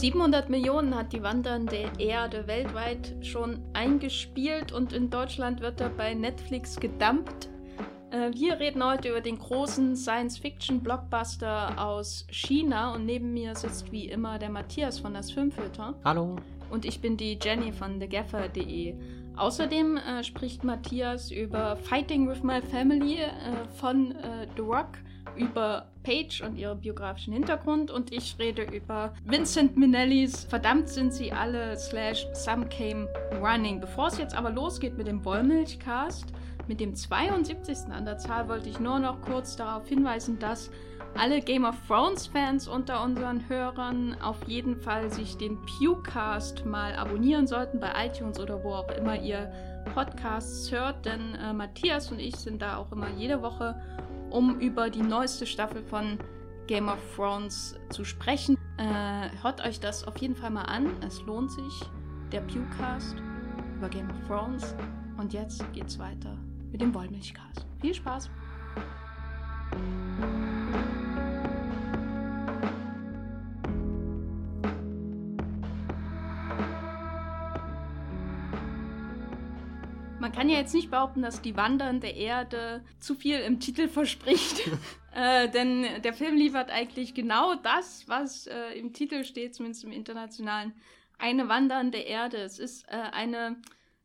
700 Millionen hat die wandernde Erde weltweit schon eingespielt und in Deutschland wird er bei Netflix gedumpt. Äh, wir reden heute über den großen Science-Fiction-Blockbuster aus China und neben mir sitzt wie immer der Matthias von das Filmfilter. Hallo. Und ich bin die Jenny von thegaffer.de. Außerdem äh, spricht Matthias über Fighting with My Family äh, von äh, The Rock, über Paige und ihren biografischen Hintergrund und ich rede über Vincent Minnellis Verdammt sind sie alle slash Some Came Running. Bevor es jetzt aber losgeht mit dem Wollmilchcast, mit dem 72. an der Zahl, wollte ich nur noch kurz darauf hinweisen, dass alle Game of Thrones Fans unter unseren Hörern auf jeden Fall sich den Pewcast mal abonnieren sollten bei iTunes oder wo auch immer ihr Podcasts hört, denn äh, Matthias und ich sind da auch immer jede Woche, um über die neueste Staffel von Game of Thrones zu sprechen. Äh, hört euch das auf jeden Fall mal an, es lohnt sich. Der Pewcast über Game of Thrones. Und jetzt geht's weiter mit dem Wollmilchcast. Viel Spaß! Man kann ja jetzt nicht behaupten, dass die wandernde Erde zu viel im Titel verspricht. äh, denn der Film liefert eigentlich genau das, was äh, im Titel steht, zumindest im internationalen. Eine wandernde Erde. Es ist äh, eine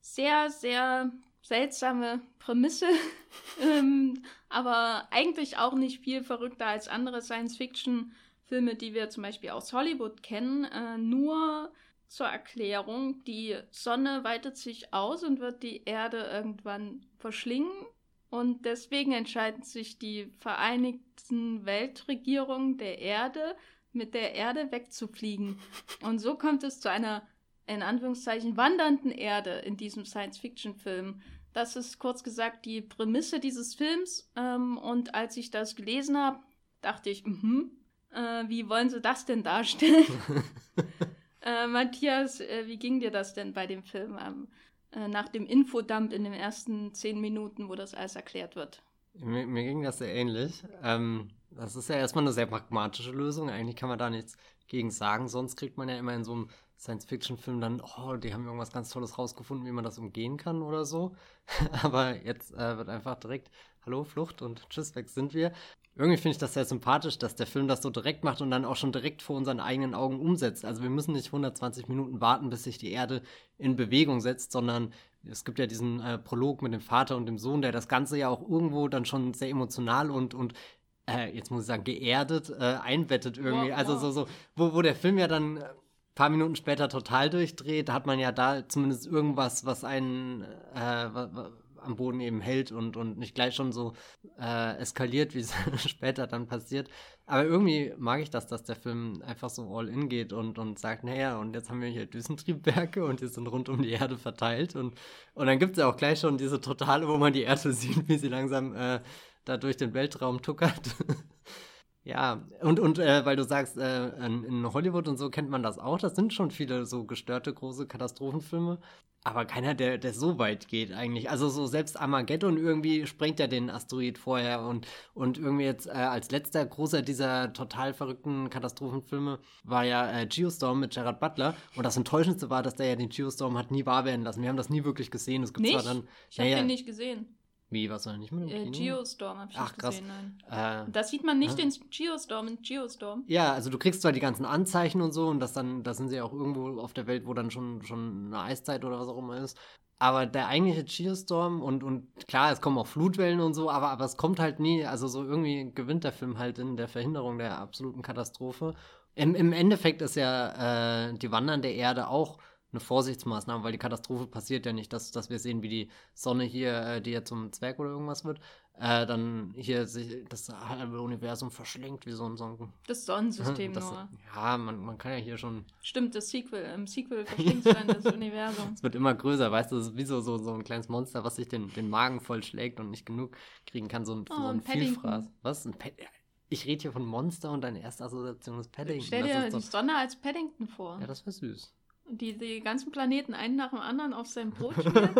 sehr, sehr seltsame Prämisse, ähm, aber eigentlich auch nicht viel verrückter als andere Science-Fiction-Filme, die wir zum Beispiel aus Hollywood kennen. Äh, nur zur Erklärung, die Sonne weitet sich aus und wird die Erde irgendwann verschlingen. Und deswegen entscheiden sich die Vereinigten Weltregierungen der Erde, mit der Erde wegzufliegen. Und so kommt es zu einer, in Anführungszeichen, wandernden Erde in diesem Science-Fiction-Film. Das ist kurz gesagt die Prämisse dieses Films. Ähm, und als ich das gelesen habe, dachte ich, mhm, äh, wie wollen sie das denn darstellen? Äh, Matthias, äh, wie ging dir das denn bei dem Film ähm, äh, nach dem Infodump in den ersten zehn Minuten, wo das alles erklärt wird? Mir, mir ging das sehr ähnlich. Ähm, das ist ja erstmal eine sehr pragmatische Lösung. Eigentlich kann man da nichts gegen sagen. Sonst kriegt man ja immer in so einem Science-Fiction-Film dann, oh, die haben irgendwas ganz Tolles rausgefunden, wie man das umgehen kann oder so. Aber jetzt äh, wird einfach direkt, hallo, Flucht und tschüss, weg sind wir irgendwie finde ich das sehr sympathisch, dass der Film das so direkt macht und dann auch schon direkt vor unseren eigenen Augen umsetzt. Also wir müssen nicht 120 Minuten warten, bis sich die Erde in Bewegung setzt, sondern es gibt ja diesen äh, Prolog mit dem Vater und dem Sohn, der das Ganze ja auch irgendwo dann schon sehr emotional und, und äh, jetzt muss ich sagen, geerdet äh, einbettet irgendwie. Wow, also wow. so, so, wo, wo der Film ja dann ein paar Minuten später total durchdreht, hat man ja da zumindest irgendwas, was einen äh, am Boden eben hält und, und nicht gleich schon so äh, eskaliert, wie es später dann passiert. Aber irgendwie mag ich das, dass der Film einfach so all in geht und, und sagt, naja, und jetzt haben wir hier Düsentriebwerke und die sind rund um die Erde verteilt. Und, und dann gibt es ja auch gleich schon diese Totale, wo man die Erde sieht, wie sie langsam äh, da durch den Weltraum tuckert. Ja, und, und äh, weil du sagst, äh, in Hollywood und so kennt man das auch. Das sind schon viele so gestörte große Katastrophenfilme. Aber keiner, der, der so weit geht eigentlich. Also so selbst Armageddon irgendwie sprengt ja den Asteroid vorher und, und irgendwie jetzt äh, als letzter großer dieser total verrückten Katastrophenfilme war ja äh, Geostorm mit Gerard Butler. Und das Enttäuschendste war, dass der ja den Geostorm hat nie wahr werden lassen. Wir haben das nie wirklich gesehen. Es gibt nicht? zwar dann. Ich habe ja, den nicht gesehen. Wie, was soll nicht mit dem äh, Geostorm habe ich Ach, krass. gesehen, nein. Äh, das sieht man nicht ja. in Geostorm, in Geostorm. Ja, also du kriegst zwar die ganzen Anzeichen und so und das dann, da sind sie auch irgendwo auf der Welt, wo dann schon, schon eine Eiszeit oder was auch immer ist. Aber der eigentliche Geostorm und, und klar, es kommen auch Flutwellen und so, aber, aber es kommt halt nie, also so irgendwie gewinnt der Film halt in der Verhinderung der absoluten Katastrophe. Im, im Endeffekt ist ja äh, die Wandern der Erde auch eine Vorsichtsmaßnahme, weil die Katastrophe passiert ja nicht, dass, dass wir sehen, wie die Sonne hier, äh, die ja zum Zwerg oder irgendwas wird, äh, dann hier sich das halbe Universum verschlingt wie so ein, so ein Das Sonnensystem das, nur. Ja, man, man kann ja hier schon. Stimmt, das Sequel, im Sequel verschlingt dann das Universum. Es wird immer größer, weißt du, es ist wie so, so, so ein kleines Monster, was sich den, den Magen vollschlägt und nicht genug kriegen kann, so ein, oh, so ein, ein Vielfraß. Was? Ein Pad ich rede hier von Monster und deine erste Assoziation ist Paddington. Stell dir die Sonne als Paddington vor. Ja, das wäre süß die die ganzen Planeten einen nach dem anderen auf sein Brot schmiert.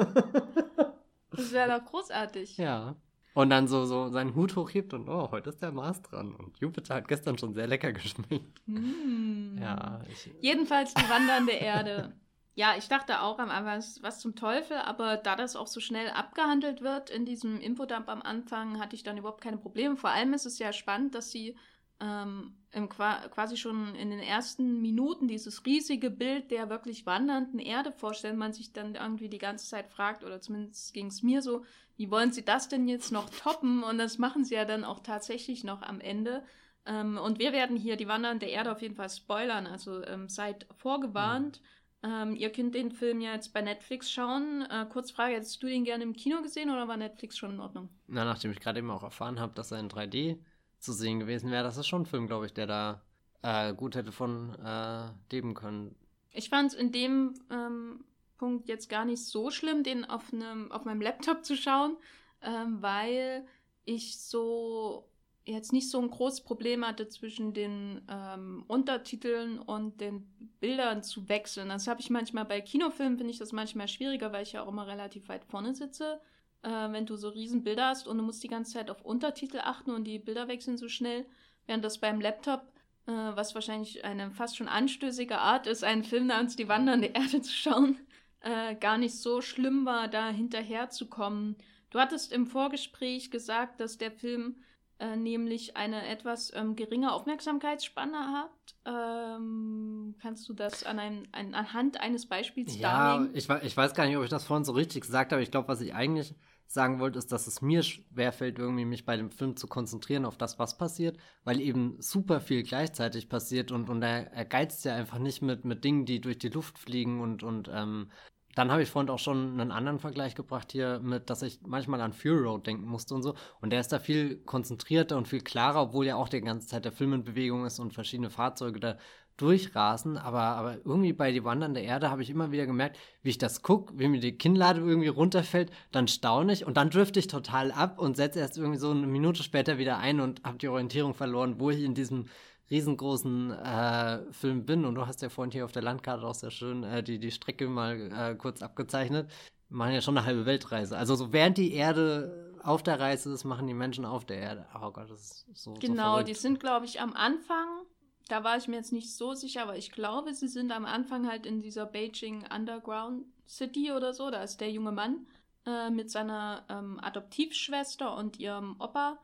das wäre doch großartig. Ja. und dann so, so seinen Hut hochhebt und oh, heute ist der Mars dran. Und Jupiter hat gestern schon sehr lecker geschmeckt. Mm. Ja, ich, Jedenfalls die wandernde Erde. Ja, ich dachte auch am Anfang, was, was zum Teufel, aber da das auch so schnell abgehandelt wird in diesem Infodump am Anfang, hatte ich dann überhaupt keine Probleme. Vor allem ist es ja spannend, dass sie ähm, im, quasi schon in den ersten Minuten dieses riesige Bild der wirklich wandernden Erde vorstellen, man sich dann irgendwie die ganze Zeit fragt, oder zumindest ging es mir so, wie wollen sie das denn jetzt noch toppen? Und das machen sie ja dann auch tatsächlich noch am Ende. Ähm, und wir werden hier die wandernde Erde auf jeden Fall spoilern, also ähm, seid vorgewarnt. Mhm. ihr könnt den Film ja jetzt bei Netflix schauen. Äh, Kurzfrage, hättest du den gerne im Kino gesehen oder war Netflix schon in Ordnung? Na, nachdem ich gerade eben auch erfahren habe, dass er in 3D zu sehen gewesen wäre. Das ist schon ein Film, glaube ich, der da äh, gut hätte von äh, leben können. Ich fand es in dem ähm, Punkt jetzt gar nicht so schlimm, den auf, einem, auf meinem Laptop zu schauen, ähm, weil ich so jetzt nicht so ein großes Problem hatte, zwischen den ähm, Untertiteln und den Bildern zu wechseln. Das habe ich manchmal bei Kinofilmen, finde ich das manchmal schwieriger, weil ich ja auch immer relativ weit vorne sitze äh, wenn du so riesen Bilder hast und du musst die ganze Zeit auf Untertitel achten und die Bilder wechseln so schnell, während das beim Laptop, äh, was wahrscheinlich eine fast schon anstößige Art ist, einen Film namens Die wandernde Erde zu schauen, äh, gar nicht so schlimm war, da hinterher zu kommen. Du hattest im Vorgespräch gesagt, dass der Film äh, nämlich eine etwas ähm, geringe Aufmerksamkeitsspanne hat. Ähm, kannst du das an einem, an, anhand eines Beispiels ja, darlegen? Ja, ich, ich weiß gar nicht, ob ich das vorhin so richtig gesagt habe. Ich glaube, was ich eigentlich sagen wollte, ist, dass es mir schwerfällt, irgendwie mich bei dem Film zu konzentrieren auf das, was passiert, weil eben super viel gleichzeitig passiert und, und er, er geizt ja einfach nicht mit, mit Dingen, die durch die Luft fliegen und, und ähm, dann habe ich vorhin auch schon einen anderen Vergleich gebracht hier mit, dass ich manchmal an Fury Road denken musste und so. Und der ist da viel konzentrierter und viel klarer, obwohl ja auch die ganze Zeit der Film in Bewegung ist und verschiedene Fahrzeuge da durchrasen, aber, aber irgendwie bei Die Wandernde Erde habe ich immer wieder gemerkt, wie ich das gucke, wie mir die Kinnlade irgendwie runterfällt, dann staune ich und dann drifte ich total ab und setze erst irgendwie so eine Minute später wieder ein und habe die Orientierung verloren, wo ich in diesem riesengroßen äh, Film bin. Und du hast ja vorhin hier auf der Landkarte auch sehr schön äh, die, die Strecke mal äh, kurz abgezeichnet. Wir machen ja schon eine halbe Weltreise. Also so während die Erde auf der Reise ist, machen die Menschen auf der Erde. Oh Gott, das ist so. Genau, so die sind, glaube ich, am Anfang da war ich mir jetzt nicht so sicher, aber ich glaube, sie sind am Anfang halt in dieser Beijing Underground City oder so. Da ist der junge Mann äh, mit seiner ähm, Adoptivschwester und ihrem Opa.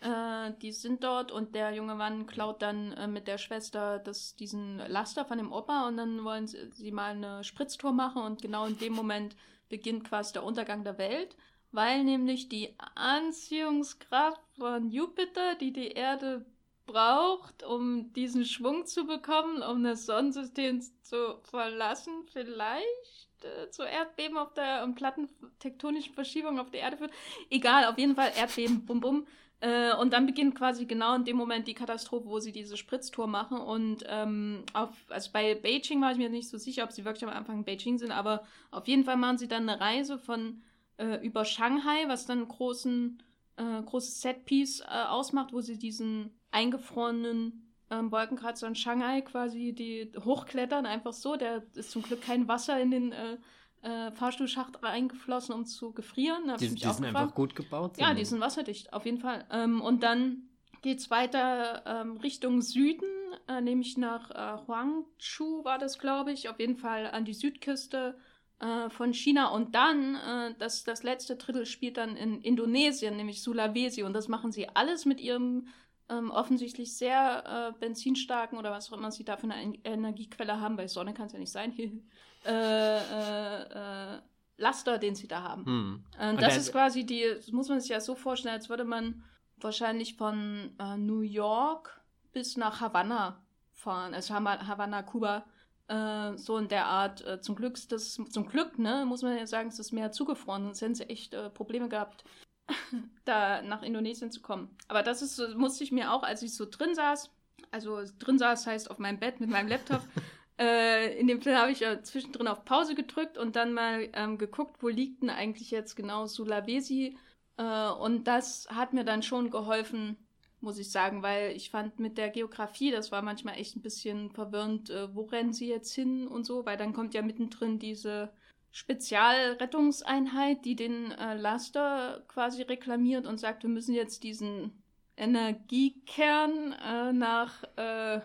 Äh, die sind dort und der junge Mann klaut dann äh, mit der Schwester das, diesen Laster von dem Opa und dann wollen sie, sie mal eine Spritztour machen und genau in dem Moment beginnt quasi der Untergang der Welt, weil nämlich die Anziehungskraft von Jupiter, die die Erde braucht, um diesen Schwung zu bekommen, um das Sonnensystem zu verlassen, vielleicht äh, zu Erdbeben auf der um plattentektonischen Verschiebung auf der Erde führt. Egal, auf jeden Fall Erdbeben, bum bum. Äh, und dann beginnt quasi genau in dem Moment die Katastrophe, wo sie diese Spritztour machen. Und ähm, auf, also bei Beijing war ich mir nicht so sicher, ob sie wirklich am Anfang in Beijing sind, aber auf jeden Fall machen sie dann eine Reise von äh, über Shanghai, was dann einen großen, äh, großes Setpiece äh, ausmacht, wo sie diesen eingefrorenen ähm, Wolkenkratzer in Shanghai quasi die hochklettern, einfach so. Da ist zum Glück kein Wasser in den äh, äh, Fahrstuhlschacht reingeflossen, um zu gefrieren. Die, die sind einfach gut gebaut. Ja, die sind wasserdicht, auf jeden Fall. Ähm, und dann geht es weiter ähm, Richtung Süden, äh, nämlich nach äh, Huangzhou war das, glaube ich, auf jeden Fall an die Südküste äh, von China. Und dann, äh, das, das letzte Drittel spielt dann in Indonesien, nämlich Sulawesi. Und das machen sie alles mit ihrem ähm, offensichtlich sehr äh, benzinstarken oder was auch immer sie da für eine Energiequelle haben, weil Sonne kann es ja nicht sein, äh, äh, äh, Laster, den sie da haben. Hm. Und das Und ist quasi die, das muss man sich ja so vorstellen, als würde man wahrscheinlich von äh, New York bis nach Havanna fahren, also Havanna, Kuba, äh, so in der Art. zum Glück das, zum Glück, ne, muss man ja sagen, ist das Meer zugefroren, sonst hätten sie echt Probleme gehabt da nach Indonesien zu kommen. Aber das ist, musste ich mir auch, als ich so drin saß, also drin saß heißt auf meinem Bett mit meinem Laptop, äh, in dem Film habe ich ja zwischendrin auf Pause gedrückt und dann mal ähm, geguckt, wo liegt denn eigentlich jetzt genau Sulawesi. Äh, und das hat mir dann schon geholfen, muss ich sagen, weil ich fand mit der Geografie, das war manchmal echt ein bisschen verwirrend, äh, wo rennen sie jetzt hin und so, weil dann kommt ja mittendrin diese Spezialrettungseinheit, die den äh, Laster quasi reklamiert und sagt, wir müssen jetzt diesen Energiekern äh, nach äh,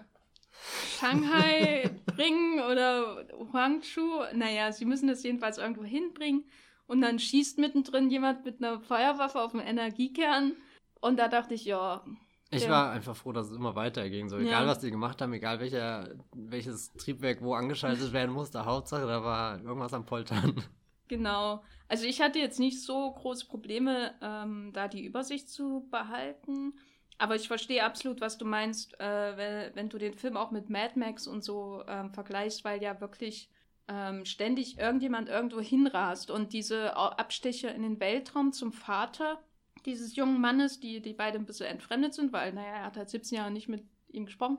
Shanghai bringen oder Huangzhou. Naja, sie müssen das jedenfalls irgendwo hinbringen. Und dann schießt mittendrin jemand mit einer Feuerwaffe auf den Energiekern. Und da dachte ich, ja. Ich ja. war einfach froh, dass es immer weiterging. So, egal ja. was die gemacht haben, egal welcher, welches Triebwerk wo angeschaltet werden musste, Hauptsache da war irgendwas am Poltern. Genau. Also ich hatte jetzt nicht so große Probleme, ähm, da die Übersicht zu behalten. Aber ich verstehe absolut, was du meinst, äh, wenn, wenn, du den Film auch mit Mad Max und so ähm, vergleichst, weil ja wirklich ähm, ständig irgendjemand irgendwo hinrast und diese Abstecher in den Weltraum zum Vater dieses jungen Mannes, die, die beide ein bisschen entfremdet sind, weil, naja, er hat halt 17 Jahre nicht mit ihm gesprochen,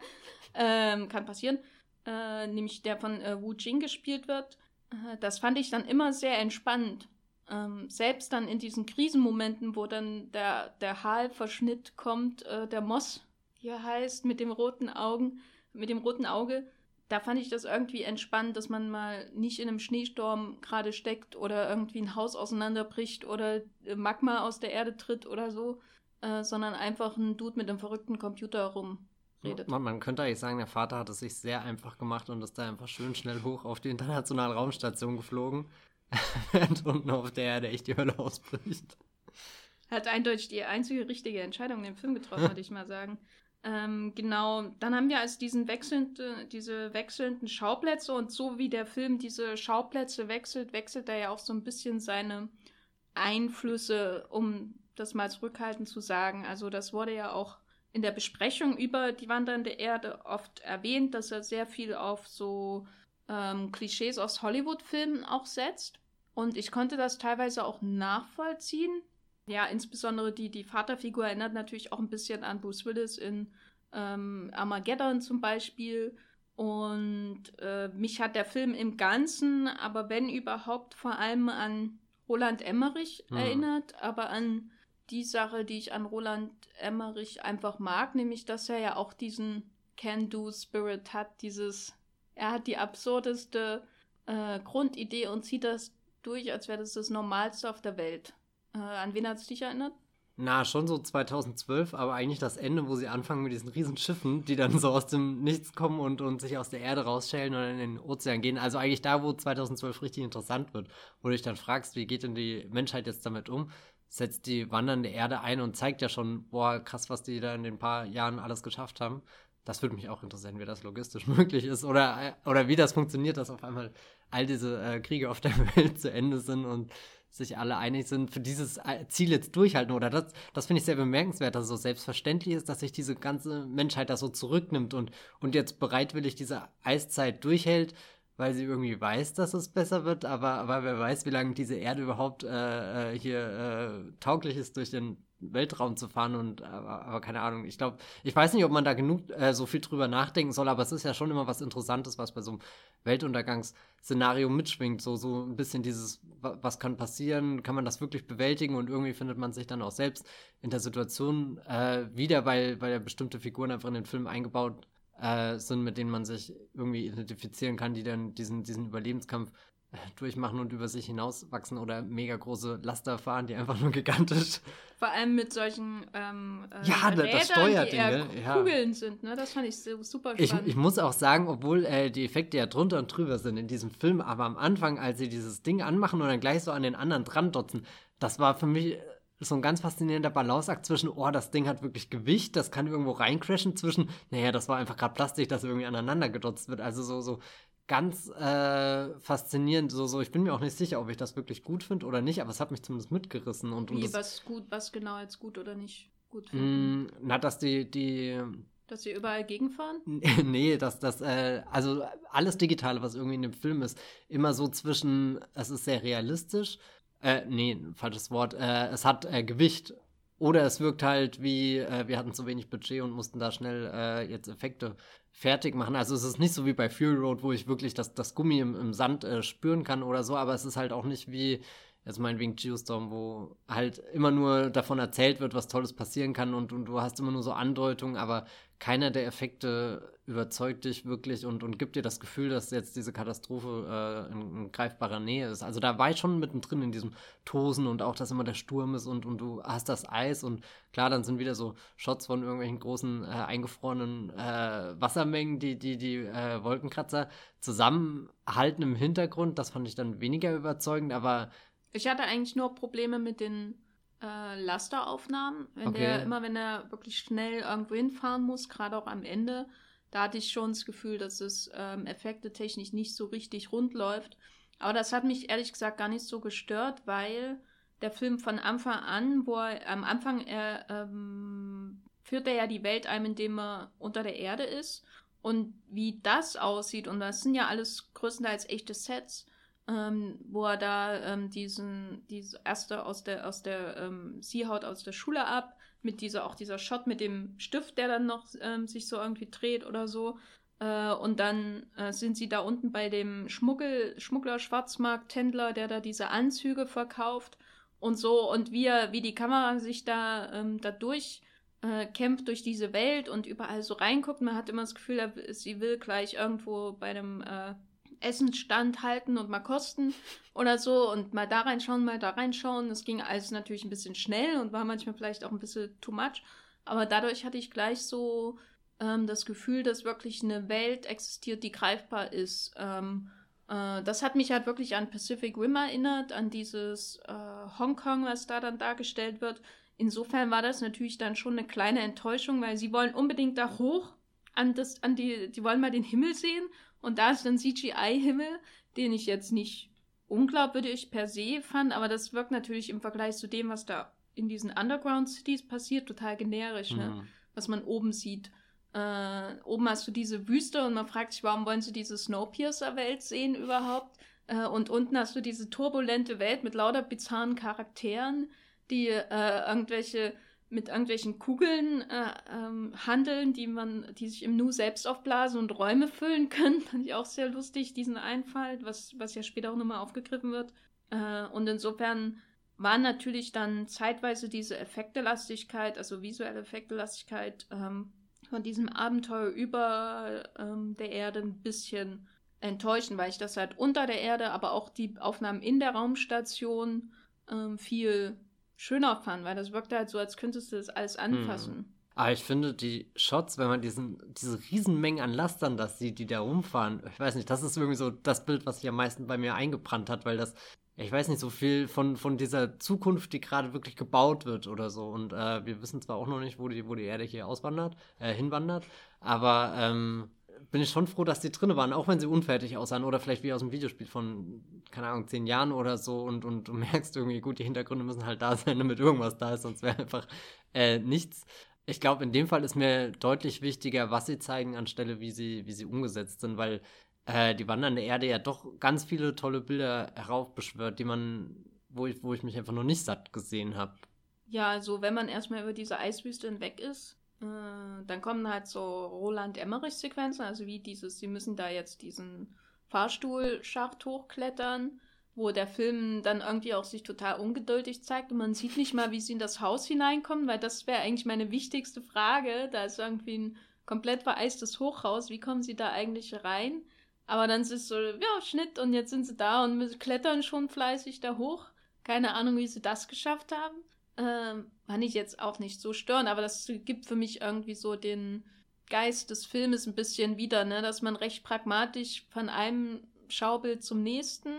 ähm, kann passieren, äh, nämlich der von äh, Wu Jing gespielt wird. Äh, das fand ich dann immer sehr entspannt. Ähm, selbst dann in diesen Krisenmomenten, wo dann der, der Halverschnitt kommt, äh, der Moss hier heißt, mit dem roten Augen, mit dem roten Auge, da fand ich das irgendwie entspannt, dass man mal nicht in einem Schneesturm gerade steckt oder irgendwie ein Haus auseinanderbricht oder Magma aus der Erde tritt oder so, äh, sondern einfach ein Dude mit einem verrückten Computer rumredet. Man, man, könnte eigentlich sagen, der Vater hat es sich sehr einfach gemacht und ist da einfach schön schnell hoch auf die internationale Raumstation geflogen, während unten auf der Erde echt die Hölle ausbricht. Hat eindeutig die einzige richtige Entscheidung in dem Film getroffen, würde ich mal sagen. Ähm, genau, dann haben wir also diesen wechselnde, diese wechselnden Schauplätze und so wie der Film diese Schauplätze wechselt, wechselt er ja auch so ein bisschen seine Einflüsse, um das mal zurückhaltend zu sagen. Also das wurde ja auch in der Besprechung über die wandernde Erde oft erwähnt, dass er sehr viel auf so ähm, Klischees aus Hollywood-Filmen auch setzt. Und ich konnte das teilweise auch nachvollziehen. Ja, insbesondere die, die Vaterfigur erinnert natürlich auch ein bisschen an Bruce Willis in ähm, Armageddon zum Beispiel. Und äh, mich hat der Film im Ganzen, aber wenn überhaupt, vor allem an Roland Emmerich hm. erinnert, aber an die Sache, die ich an Roland Emmerich einfach mag, nämlich dass er ja auch diesen Can-Do-Spirit hat, dieses, er hat die absurdeste äh, Grundidee und zieht das durch, als wäre das das Normalste auf der Welt. Äh, an wen hat es dich erinnert? Na, schon so 2012, aber eigentlich das Ende, wo sie anfangen mit diesen riesen Schiffen, die dann so aus dem Nichts kommen und, und sich aus der Erde rausschälen und in den Ozean gehen. Also eigentlich da, wo 2012 richtig interessant wird, wo du dich dann fragst, wie geht denn die Menschheit jetzt damit um? Setzt die wandernde Erde ein und zeigt ja schon, boah, krass, was die da in den paar Jahren alles geschafft haben. Das würde mich auch interessieren, wie das logistisch möglich ist oder, oder wie das funktioniert, dass auf einmal all diese äh, Kriege auf der Welt zu Ende sind und sich alle einig sind, für dieses äh, Ziel jetzt durchhalten. Oder das, das finde ich sehr bemerkenswert, dass es so selbstverständlich ist, dass sich diese ganze Menschheit da so zurücknimmt und, und jetzt bereitwillig diese Eiszeit durchhält, weil sie irgendwie weiß, dass es besser wird, aber, aber wer weiß, wie lange diese Erde überhaupt äh, äh hier äh, tauglich ist, durch den Weltraum zu fahren und aber, aber keine Ahnung. Ich glaube, ich weiß nicht, ob man da genug äh, so viel drüber nachdenken soll, aber es ist ja schon immer was Interessantes, was bei so einem Weltuntergangsszenario mitschwingt. So, so ein bisschen dieses, was kann passieren, kann man das wirklich bewältigen und irgendwie findet man sich dann auch selbst in der Situation äh, wieder, weil, weil ja bestimmte Figuren einfach in den Film eingebaut äh, sind, mit denen man sich irgendwie identifizieren kann, die dann diesen, diesen Überlebenskampf durchmachen und über sich hinauswachsen oder mega große Laster fahren, die einfach nur gigantisch. Vor allem mit solchen ähm, äh, ja, Rädern, das Steuerding, die eher ja. Kugeln sind, ne? Das fand ich super spannend. Ich, ich muss auch sagen, obwohl äh, die Effekte ja drunter und drüber sind in diesem Film, aber am Anfang, als sie dieses Ding anmachen und dann gleich so an den anderen dran dotzen, das war für mich so ein ganz faszinierender Balanceakt zwischen, oh, das Ding hat wirklich Gewicht, das kann irgendwo reincrashen, zwischen, naja, das war einfach gerade Plastik, das irgendwie aneinander gedotzt wird. Also so, so ganz äh, faszinierend. So, so, ich bin mir auch nicht sicher, ob ich das wirklich gut finde oder nicht, aber es hat mich zumindest mitgerissen. Und, Wie, und was gut, was genau jetzt gut oder nicht gut finden? Mm, na, dass die, die. Dass sie überall gegenfahren? nee, dass das, äh, also alles Digitale, was irgendwie in dem Film ist, immer so zwischen, es ist sehr realistisch, äh, nee, falsches Wort, äh, es hat äh, Gewicht oder es wirkt halt wie, äh, wir hatten zu wenig Budget und mussten da schnell äh, jetzt Effekte fertig machen. Also es ist nicht so wie bei Fury Road, wo ich wirklich das, das Gummi im, im Sand äh, spüren kann oder so, aber es ist halt auch nicht wie jetzt meinetwegen Geostorm, wo halt immer nur davon erzählt wird, was Tolles passieren kann und, und du hast immer nur so Andeutungen, aber keiner der Effekte überzeugt dich wirklich und, und gibt dir das Gefühl, dass jetzt diese Katastrophe äh, in, in, greifbarer Nähe ist. Also da war ich schon mittendrin in diesem Tosen und auch, dass immer der Sturm ist und, und du hast das Eis und klar, dann sind wieder so Shots von irgendwelchen großen äh, eingefrorenen äh, Wassermengen, die die, die äh, Wolkenkratzer zusammenhalten im Hintergrund. Das fand ich dann weniger überzeugend, aber ich hatte eigentlich nur Probleme mit den äh, Lasteraufnahmen. Wenn okay. der immer, wenn er wirklich schnell irgendwo hinfahren muss, gerade auch am Ende, da hatte ich schon das Gefühl, dass es ähm, effektetechnisch nicht so richtig rund läuft. Aber das hat mich ehrlich gesagt gar nicht so gestört, weil der Film von Anfang an, wo er am Anfang er, ähm, führt er ja die Welt ein, indem er unter der Erde ist. Und wie das aussieht, und das sind ja alles größtenteils echte Sets, ähm, wo er da ähm, diesen, diese erste aus der, aus der, ähm, sie haut aus der Schule ab, mit dieser, auch dieser Shot mit dem Stift, der dann noch ähm, sich so irgendwie dreht oder so. Äh, und dann äh, sind sie da unten bei dem Schmuggel, Schmuggler, Schwarzmarkt, Händler, der da diese Anzüge verkauft und so. Und wie, wie die Kamera sich da, ähm, da durch äh, kämpft durch diese Welt und überall so reinguckt. Man hat immer das Gefühl, sie will gleich irgendwo bei einem äh, Essensstand halten und mal kosten oder so und mal da reinschauen, mal da reinschauen. Das ging alles natürlich ein bisschen schnell und war manchmal vielleicht auch ein bisschen too much. Aber dadurch hatte ich gleich so ähm, das Gefühl, dass wirklich eine Welt existiert, die greifbar ist. Ähm, äh, das hat mich halt wirklich an Pacific Rim erinnert, an dieses äh, Hongkong, was da dann dargestellt wird. Insofern war das natürlich dann schon eine kleine Enttäuschung, weil sie wollen unbedingt da hoch an das, an die, die wollen mal den Himmel sehen und da ist dann CGI-Himmel, den ich jetzt nicht unglaubwürdig per se fand, aber das wirkt natürlich im Vergleich zu dem, was da in diesen Underground-Cities passiert, total generisch, ne? mhm. ne? was man oben sieht. Äh, oben hast du diese Wüste und man fragt sich, warum wollen sie diese Snowpiercer-Welt sehen überhaupt? Äh, und unten hast du diese turbulente Welt mit lauter bizarren Charakteren, die äh, irgendwelche mit irgendwelchen Kugeln äh, ähm, handeln, die man, die sich im Nu selbst aufblasen und Räume füllen können. Fand ich auch sehr lustig, diesen Einfall, was, was ja später auch nochmal aufgegriffen wird. Äh, und insofern war natürlich dann zeitweise diese Effektelastigkeit, also visuelle Effektelastigkeit ähm, von diesem Abenteuer über ähm, der Erde ein bisschen enttäuschend, weil ich das halt unter der Erde, aber auch die Aufnahmen in der Raumstation ähm, viel schöner fand, weil das wirkte halt so, als könntest du das alles anfassen. Hm. Aber ich finde, die Shots, wenn man diesen, diese Riesenmengen an Lastern das sieht, die da rumfahren, ich weiß nicht, das ist irgendwie so das Bild, was sich am meisten bei mir eingebrannt hat, weil das, ich weiß nicht, so viel von, von dieser Zukunft, die gerade wirklich gebaut wird oder so. Und äh, wir wissen zwar auch noch nicht, wo die, wo die Erde hier auswandert, äh, hinwandert, aber ähm, bin ich schon froh, dass die drin waren, auch wenn sie unfertig aussahen oder vielleicht wie aus dem Videospiel von, keine Ahnung, zehn Jahren oder so und, und du merkst irgendwie, gut, die Hintergründe müssen halt da sein, damit irgendwas da ist, sonst wäre einfach äh, nichts. Ich glaube, in dem Fall ist mir deutlich wichtiger, was sie zeigen, anstelle wie sie, wie sie umgesetzt sind, weil äh, die wandernde Erde ja doch ganz viele tolle Bilder heraufbeschwört, die man, wo ich, wo ich mich einfach noch nicht satt gesehen habe. Ja, also wenn man erstmal über diese Eiswüste hinweg ist, dann kommen halt so Roland Emmerich-Sequenzen, also wie dieses, sie müssen da jetzt diesen Fahrstuhlschacht hochklettern, wo der Film dann irgendwie auch sich total ungeduldig zeigt und man sieht nicht mal, wie sie in das Haus hineinkommen, weil das wäre eigentlich meine wichtigste Frage. Da ist irgendwie ein komplett vereistes Hochhaus, wie kommen sie da eigentlich rein? Aber dann ist es so, ja, Schnitt und jetzt sind sie da und klettern schon fleißig da hoch. Keine Ahnung, wie sie das geschafft haben. Ähm, fand ich jetzt auch nicht so störend, aber das gibt für mich irgendwie so den Geist des Filmes ein bisschen wieder, ne? dass man recht pragmatisch von einem Schaubild zum nächsten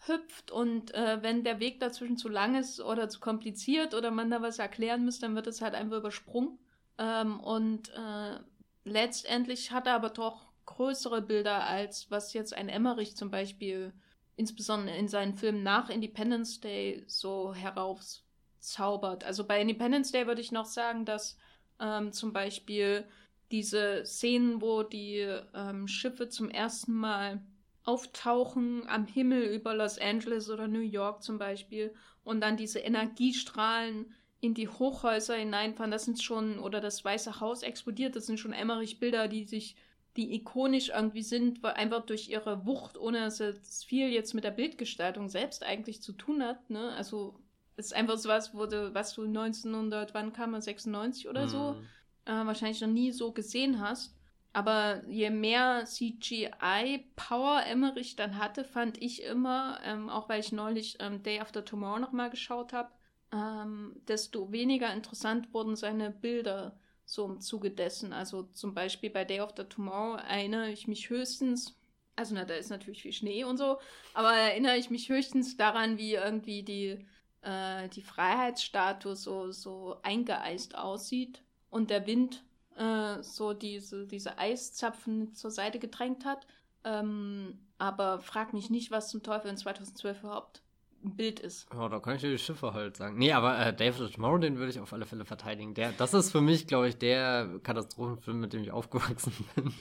hüpft und äh, wenn der Weg dazwischen zu lang ist oder zu kompliziert oder man da was erklären muss, dann wird es halt einfach übersprungen. Ähm, und äh, letztendlich hat er aber doch größere Bilder als was jetzt ein Emmerich zum Beispiel insbesondere in seinen Filmen nach Independence Day so heraus zaubert. Also bei Independence Day würde ich noch sagen, dass ähm, zum Beispiel diese Szenen, wo die ähm, Schiffe zum ersten Mal auftauchen am Himmel über Los Angeles oder New York zum Beispiel und dann diese Energiestrahlen in die Hochhäuser hineinfahren, das sind schon, oder das Weiße Haus explodiert, das sind schon Emmerich-Bilder, die sich, die ikonisch irgendwie sind, weil einfach durch ihre Wucht, ohne dass es viel jetzt mit der Bildgestaltung selbst eigentlich zu tun hat, ne, also ist einfach so was, wurde, was du 1900, wann kam man, 96 oder so, mhm. äh, wahrscheinlich noch nie so gesehen hast. Aber je mehr CGI-Power Emmerich dann hatte, fand ich immer, ähm, auch weil ich neulich ähm, Day After Tomorrow nochmal geschaut habe, ähm, desto weniger interessant wurden seine Bilder so im Zuge dessen. Also zum Beispiel bei Day After Tomorrow erinnere ich mich höchstens, also na, da ist natürlich viel Schnee und so, aber erinnere ich mich höchstens daran, wie irgendwie die, äh, die Freiheitsstatue so, so eingeeist aussieht und der Wind äh, so diese, diese Eiszapfen zur Seite gedrängt hat. Ähm, aber frag mich nicht, was zum Teufel in 2012 überhaupt ein Bild ist. Oh, da kann ich dir die Schiffe halt sagen. Nee, aber äh, David Tomorrow, den würde ich auf alle Fälle verteidigen. Der, das ist für mich, glaube ich, der Katastrophenfilm, mit dem ich aufgewachsen bin,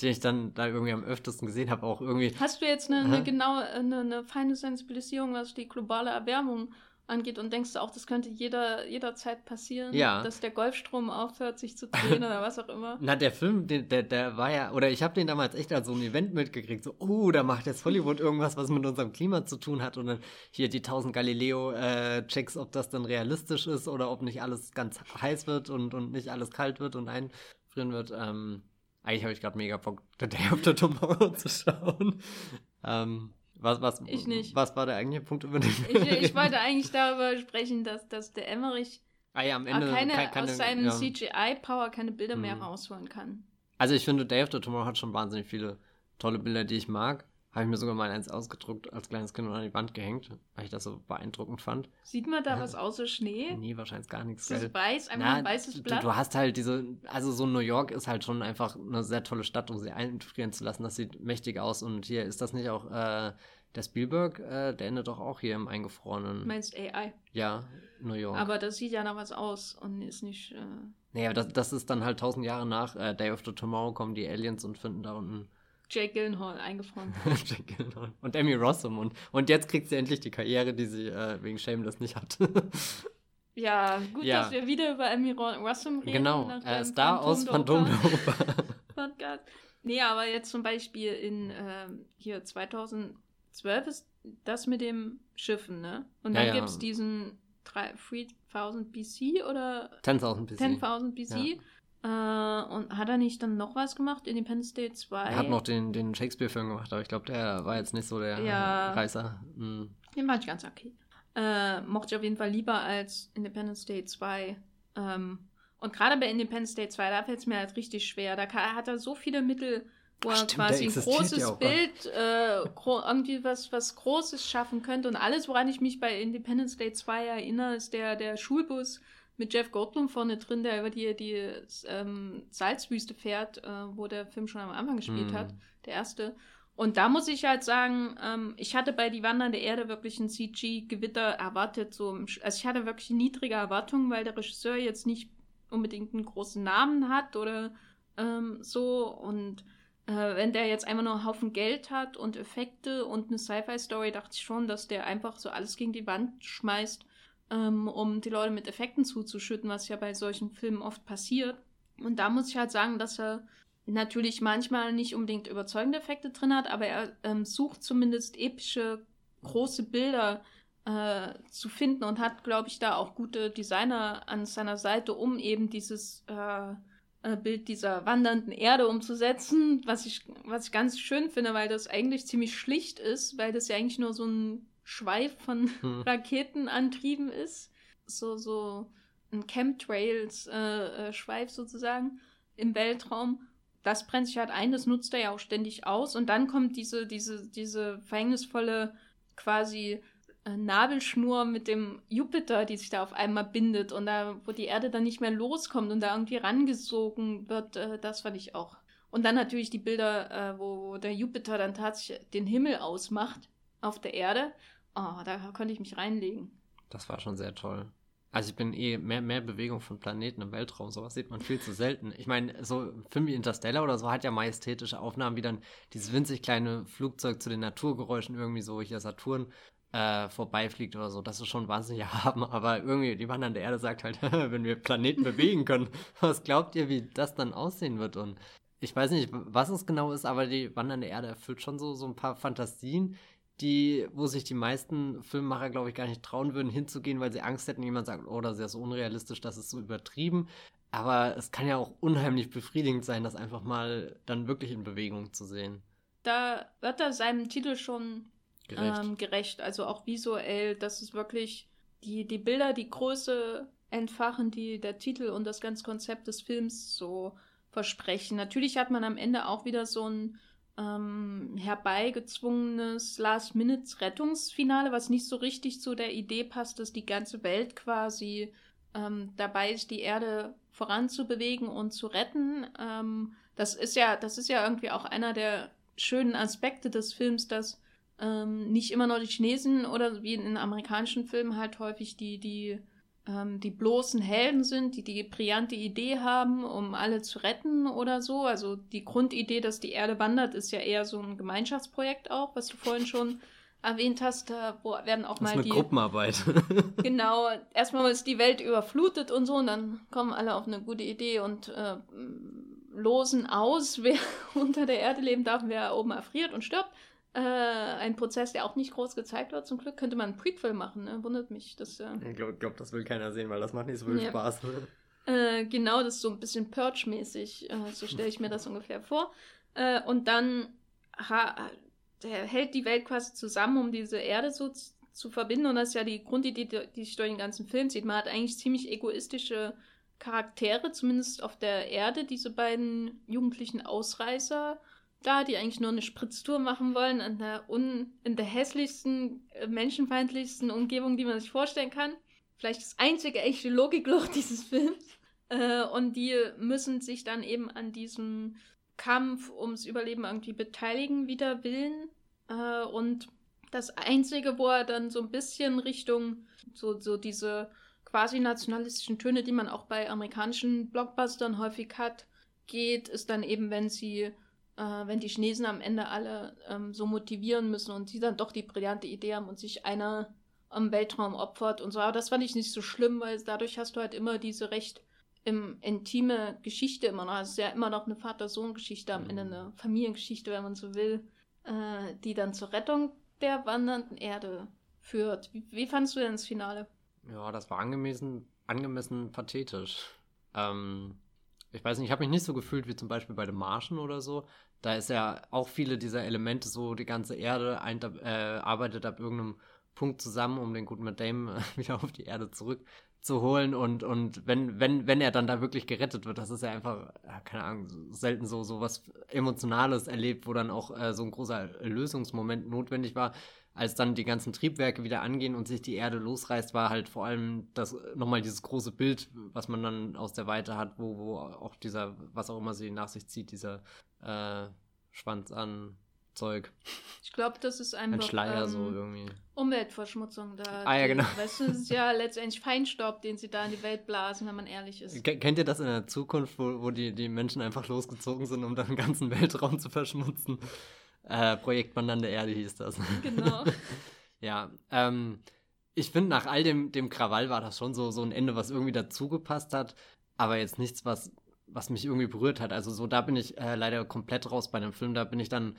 den ich dann da irgendwie am öftesten gesehen habe, auch irgendwie. Hast du jetzt eine, eine genaue, eine, eine feine Sensibilisierung, was die globale Erwärmung angeht und denkst du auch, das könnte jeder, jederzeit passieren, ja. dass der Golfstrom aufhört, sich zu drehen oder was auch immer. Na, der Film, der, der, der war ja, oder ich habe den damals echt als so ein Event mitgekriegt, so, oh, da macht jetzt Hollywood irgendwas, was mit unserem Klima zu tun hat und dann hier die 1000 Galileo-Checks, äh, ob das dann realistisch ist oder ob nicht alles ganz heiß wird und, und nicht alles kalt wird und einfrieren wird. Ähm, eigentlich habe ich gerade mega Bock, The Day the Tomorrow zu schauen. ähm, was, was, ich nicht. Was war der eigentliche Punkt, über den ich, ich wollte eigentlich darüber sprechen, dass, dass der Emmerich ah, ja, am Ende keine, kann, kann aus seinem ja. CGI-Power keine Bilder mhm. mehr rausholen kann. Also ich finde, Day of the Tomorrow hat schon wahnsinnig viele tolle Bilder, die ich mag. Habe ich mir sogar mal eins ausgedruckt als kleines Kind und an die Wand gehängt, weil ich das so beeindruckend fand. Sieht man da ja. was außer Schnee? Nee, wahrscheinlich gar nichts. Ist das weiß, einfach Na, ein weißes Blatt? Du, du, hast halt diese, also so New York ist halt schon einfach eine sehr tolle Stadt, um sie einfrieren zu lassen. Das sieht mächtig aus und hier ist das nicht auch äh, der Spielberg, äh, der endet doch auch hier im Eingefrorenen. Du meinst AI? Ja, New York. Aber das sieht ja nach was aus und ist nicht. Äh... Naja, das, das ist dann halt tausend Jahre nach äh, Day of the Tomorrow kommen die Aliens und finden da unten. Jake Gyllenhaal eingefroren. Jake Gyllenhaal. Und Emmy Rossum. Und, und jetzt kriegt sie endlich die Karriere, die sie äh, wegen Shameless nicht hat. ja, gut, ja. dass wir wieder über Emmy Rossum reden. Genau, äh, Star aus Phantom Podcast. Nee, aber jetzt zum Beispiel in äh, hier 2000 12 ist das mit dem Schiffen, ne? Und dann ja, ja. gibt es diesen 3000 BC oder 10.000 BC. 10.000 BC. Ja. Äh, und hat er nicht dann noch was gemacht? Independence Day 2? Er hat noch den, den Shakespeare-Film gemacht, aber ich glaube, der war jetzt nicht so der ja. Reißer. Mhm. Den war ich ganz okay. Äh, mochte ich auf jeden Fall lieber als Independence Day 2. Ähm, und gerade bei Independence Day 2, da fällt es mir halt richtig schwer. Da kann, hat er so viele Mittel wo er Stimmt, quasi ein großes ja Bild, äh, irgendwie was, was Großes schaffen könnte. Und alles, woran ich mich bei Independence Day 2 erinnere, ist der, der Schulbus mit Jeff Goldblum vorne drin, der über die, die ähm, Salzwüste fährt, äh, wo der Film schon am Anfang gespielt mm. hat, der erste. Und da muss ich halt sagen, ähm, ich hatte bei Die Wandernde Erde wirklich ein CG-Gewitter erwartet. So, also ich hatte wirklich niedrige Erwartungen, weil der Regisseur jetzt nicht unbedingt einen großen Namen hat oder ähm, so. Und äh, wenn der jetzt einfach nur einen Haufen Geld hat und Effekte und eine Sci-Fi-Story, dachte ich schon, dass der einfach so alles gegen die Wand schmeißt, ähm, um die Leute mit Effekten zuzuschütten, was ja bei solchen Filmen oft passiert. Und da muss ich halt sagen, dass er natürlich manchmal nicht unbedingt überzeugende Effekte drin hat, aber er ähm, sucht zumindest epische, große Bilder äh, zu finden und hat, glaube ich, da auch gute Designer an seiner Seite, um eben dieses äh, äh, Bild dieser wandernden Erde umzusetzen, was ich, was ich ganz schön finde, weil das eigentlich ziemlich schlicht ist, weil das ja eigentlich nur so ein Schweif von hm. Raketenantrieben ist. So, so ein Chemtrails-Schweif äh, äh sozusagen im Weltraum. Das brennt sich halt ein, das nutzt er ja auch ständig aus. Und dann kommt diese, diese, diese verhängnisvolle quasi äh, Nabelschnur mit dem Jupiter, die sich da auf einmal bindet und da, wo die Erde dann nicht mehr loskommt und da irgendwie rangesogen wird, äh, das fand ich auch. Und dann natürlich die Bilder, äh, wo der Jupiter dann tatsächlich den Himmel ausmacht auf der Erde. Oh, da konnte ich mich reinlegen. Das war schon sehr toll. Also ich bin eh mehr, mehr Bewegung von Planeten im Weltraum, sowas sieht man viel zu selten. Ich meine, so Film wie Interstellar oder so hat ja majestätische Aufnahmen, wie dann dieses winzig kleine Flugzeug zu den Naturgeräuschen irgendwie so hier Saturn äh, vorbeifliegt oder so. Das ist schon wahnsinnig haben, aber irgendwie die Wand an der Erde sagt halt, wenn wir Planeten bewegen können, was glaubt ihr, wie das dann aussehen wird? Und ich weiß nicht, was es genau ist, aber die Wand an der Erde erfüllt schon so, so ein paar Fantasien, die, wo sich die meisten Filmemacher, glaube ich, gar nicht trauen würden, hinzugehen, weil sie Angst hätten, jemand sagt, oh, das ist ja so unrealistisch, das ist so übertrieben. Aber es kann ja auch unheimlich befriedigend sein, das einfach mal dann wirklich in Bewegung zu sehen. Da wird er seinem Titel schon gerecht. Ähm, gerecht. Also auch visuell, dass es wirklich die, die Bilder, die Größe entfachen, die der Titel und das ganze Konzept des Films so versprechen. Natürlich hat man am Ende auch wieder so ein ähm, herbeigezwungenes Last-Minutes-Rettungsfinale, was nicht so richtig zu der Idee passt, dass die ganze Welt quasi ähm, dabei ist, die Erde voranzubewegen und zu retten. Ähm, das ist ja, das ist ja irgendwie auch einer der schönen Aspekte des Films, dass ähm, nicht immer nur die Chinesen oder wie in, in amerikanischen Filmen halt häufig die, die ähm, die bloßen Helden sind, die die brillante Idee haben, um alle zu retten oder so. Also die Grundidee, dass die Erde wandert, ist ja eher so ein Gemeinschaftsprojekt auch, was du vorhin schon erwähnt hast. Da werden auch das mal ist eine die Gruppenarbeit. genau, erstmal ist die Welt überflutet und so, und dann kommen alle auf eine gute Idee und äh, losen aus, wer unter der Erde leben darf, wer oben erfriert und stirbt. Äh, ein Prozess, der auch nicht groß gezeigt wird. Zum Glück könnte man ein Prequel machen. Ne? Wundert mich. Dass, äh, ich glaube, glaub, das will keiner sehen, weil das macht nicht so viel ja. Spaß. Äh, genau, das ist so ein bisschen Purge-mäßig. Äh, so stelle ich mir das ungefähr vor. Äh, und dann hält die Welt quasi zusammen, um diese Erde so zu verbinden. Und das ist ja die Grundidee, die sich durch den ganzen Film sieht. Man hat eigentlich ziemlich egoistische Charaktere, zumindest auf der Erde, diese beiden jugendlichen Ausreißer da, die eigentlich nur eine Spritztour machen wollen, in der, un, in der hässlichsten, äh, menschenfeindlichsten Umgebung, die man sich vorstellen kann. Vielleicht das einzige echte Logikloch dieses Films. Äh, und die müssen sich dann eben an diesem Kampf ums Überleben irgendwie beteiligen, wider Willen. Äh, und das Einzige, wo er dann so ein bisschen Richtung so, so diese quasi nationalistischen Töne, die man auch bei amerikanischen Blockbustern häufig hat, geht, ist dann eben, wenn sie äh, wenn die Chinesen am Ende alle ähm, so motivieren müssen und sie dann doch die brillante Idee haben und sich einer am Weltraum opfert und so. Aber das fand ich nicht so schlimm, weil dadurch hast du halt immer diese recht im, intime Geschichte immer noch. Also es ist ja immer noch eine Vater-Sohn-Geschichte, am Ende eine Familiengeschichte, wenn man so will, äh, die dann zur Rettung der wandernden Erde führt. Wie, wie fandest du denn das Finale? Ja, das war angemessen, angemessen pathetisch. Ähm, ich weiß nicht, ich habe mich nicht so gefühlt wie zum Beispiel bei den Marschen oder so. Da ist ja auch viele dieser Elemente so, die ganze Erde ein, äh, arbeitet ab irgendeinem Punkt zusammen, um den guten Matt äh, wieder auf die Erde zurückzuholen. Und, und wenn, wenn, wenn er dann da wirklich gerettet wird, das ist ja einfach, keine Ahnung, selten so, so was Emotionales erlebt, wo dann auch äh, so ein großer Lösungsmoment notwendig war als dann die ganzen Triebwerke wieder angehen und sich die Erde losreißt, war halt vor allem das nochmal dieses große Bild, was man dann aus der Weite hat, wo, wo auch dieser, was auch immer sie nach sich zieht, dieser äh, Schwanz an Zeug. Ich glaube, das ist einfach ein Schleier ähm, so irgendwie. Umweltverschmutzung da. Ah ja, genau. Weißt du, es ist ja letztendlich Feinstaub, den sie da in die Welt blasen, wenn man ehrlich ist. Kennt ihr das in der Zukunft, wo, wo die, die Menschen einfach losgezogen sind, um dann den ganzen Weltraum zu verschmutzen? Äh, Projekt Wandernde Erde hieß das. Genau. ja, ähm, ich finde, nach all dem, dem Krawall war das schon so, so ein Ende, was irgendwie dazugepasst hat, aber jetzt nichts, was, was mich irgendwie berührt hat. Also so, da bin ich äh, leider komplett raus bei dem Film. Da bin ich dann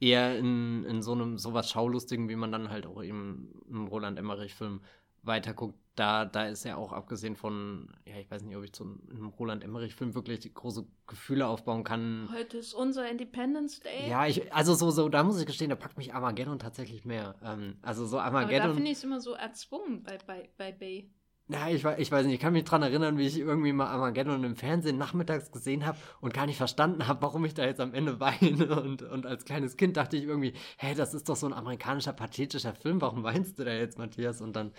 eher in, in so einem sowas Schaulustigen, wie man dann halt auch eben im Roland Emmerich-Film weiterguckt, da, da ist ja auch abgesehen von, ja, ich weiß nicht, ob ich zu einem Roland Emmerich-Film wirklich große Gefühle aufbauen kann. Heute ist unser Independence Day. Ja, ich, also so, so, da muss ich gestehen, da packt mich Armageddon tatsächlich mehr. Ähm, also so Armageddon. Aber da finde ich es immer so erzwungen bei, bei, bei Bay. Ja, ich, ich weiß nicht, ich kann mich dran erinnern, wie ich irgendwie mal Armageddon im Fernsehen nachmittags gesehen habe und gar nicht verstanden habe, warum ich da jetzt am Ende weine. Und, und als kleines Kind dachte ich irgendwie, hä, das ist doch so ein amerikanischer, pathetischer Film, warum weinst du da jetzt, Matthias? Und dann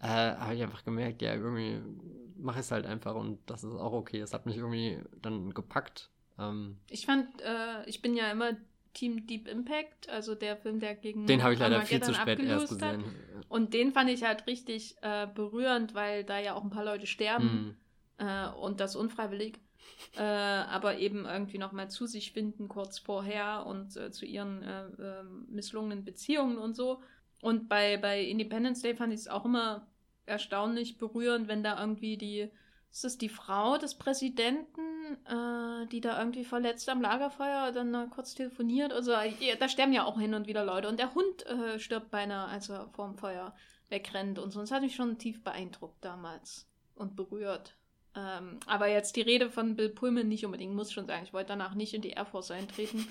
äh, habe ich einfach gemerkt, ja, irgendwie mache ich es halt einfach und das ist auch okay. Es hat mich irgendwie dann gepackt. Ähm, ich fand, äh, ich bin ja immer Team Deep Impact, also der Film, der gegen den habe ich leider viel zu spät erst gesehen. Hat. Und den fand ich halt richtig äh, berührend, weil da ja auch ein paar Leute sterben mm. äh, und das unfreiwillig, äh, aber eben irgendwie noch mal zu sich finden kurz vorher und äh, zu ihren äh, ähm, misslungenen Beziehungen und so. Und bei, bei Independence Day fand ich es auch immer erstaunlich berührend, wenn da irgendwie die, ist das die Frau des Präsidenten, äh, die da irgendwie verletzt am Lagerfeuer dann äh, kurz telefoniert? Also ja, da sterben ja auch hin und wieder Leute. Und der Hund äh, stirbt beinahe, als er vorm Feuer wegrennt und so. Das hat mich schon tief beeindruckt damals und berührt. Ähm, aber jetzt die Rede von Bill Pullman nicht unbedingt, muss schon sagen. Ich wollte danach nicht in die Air Force eintreten,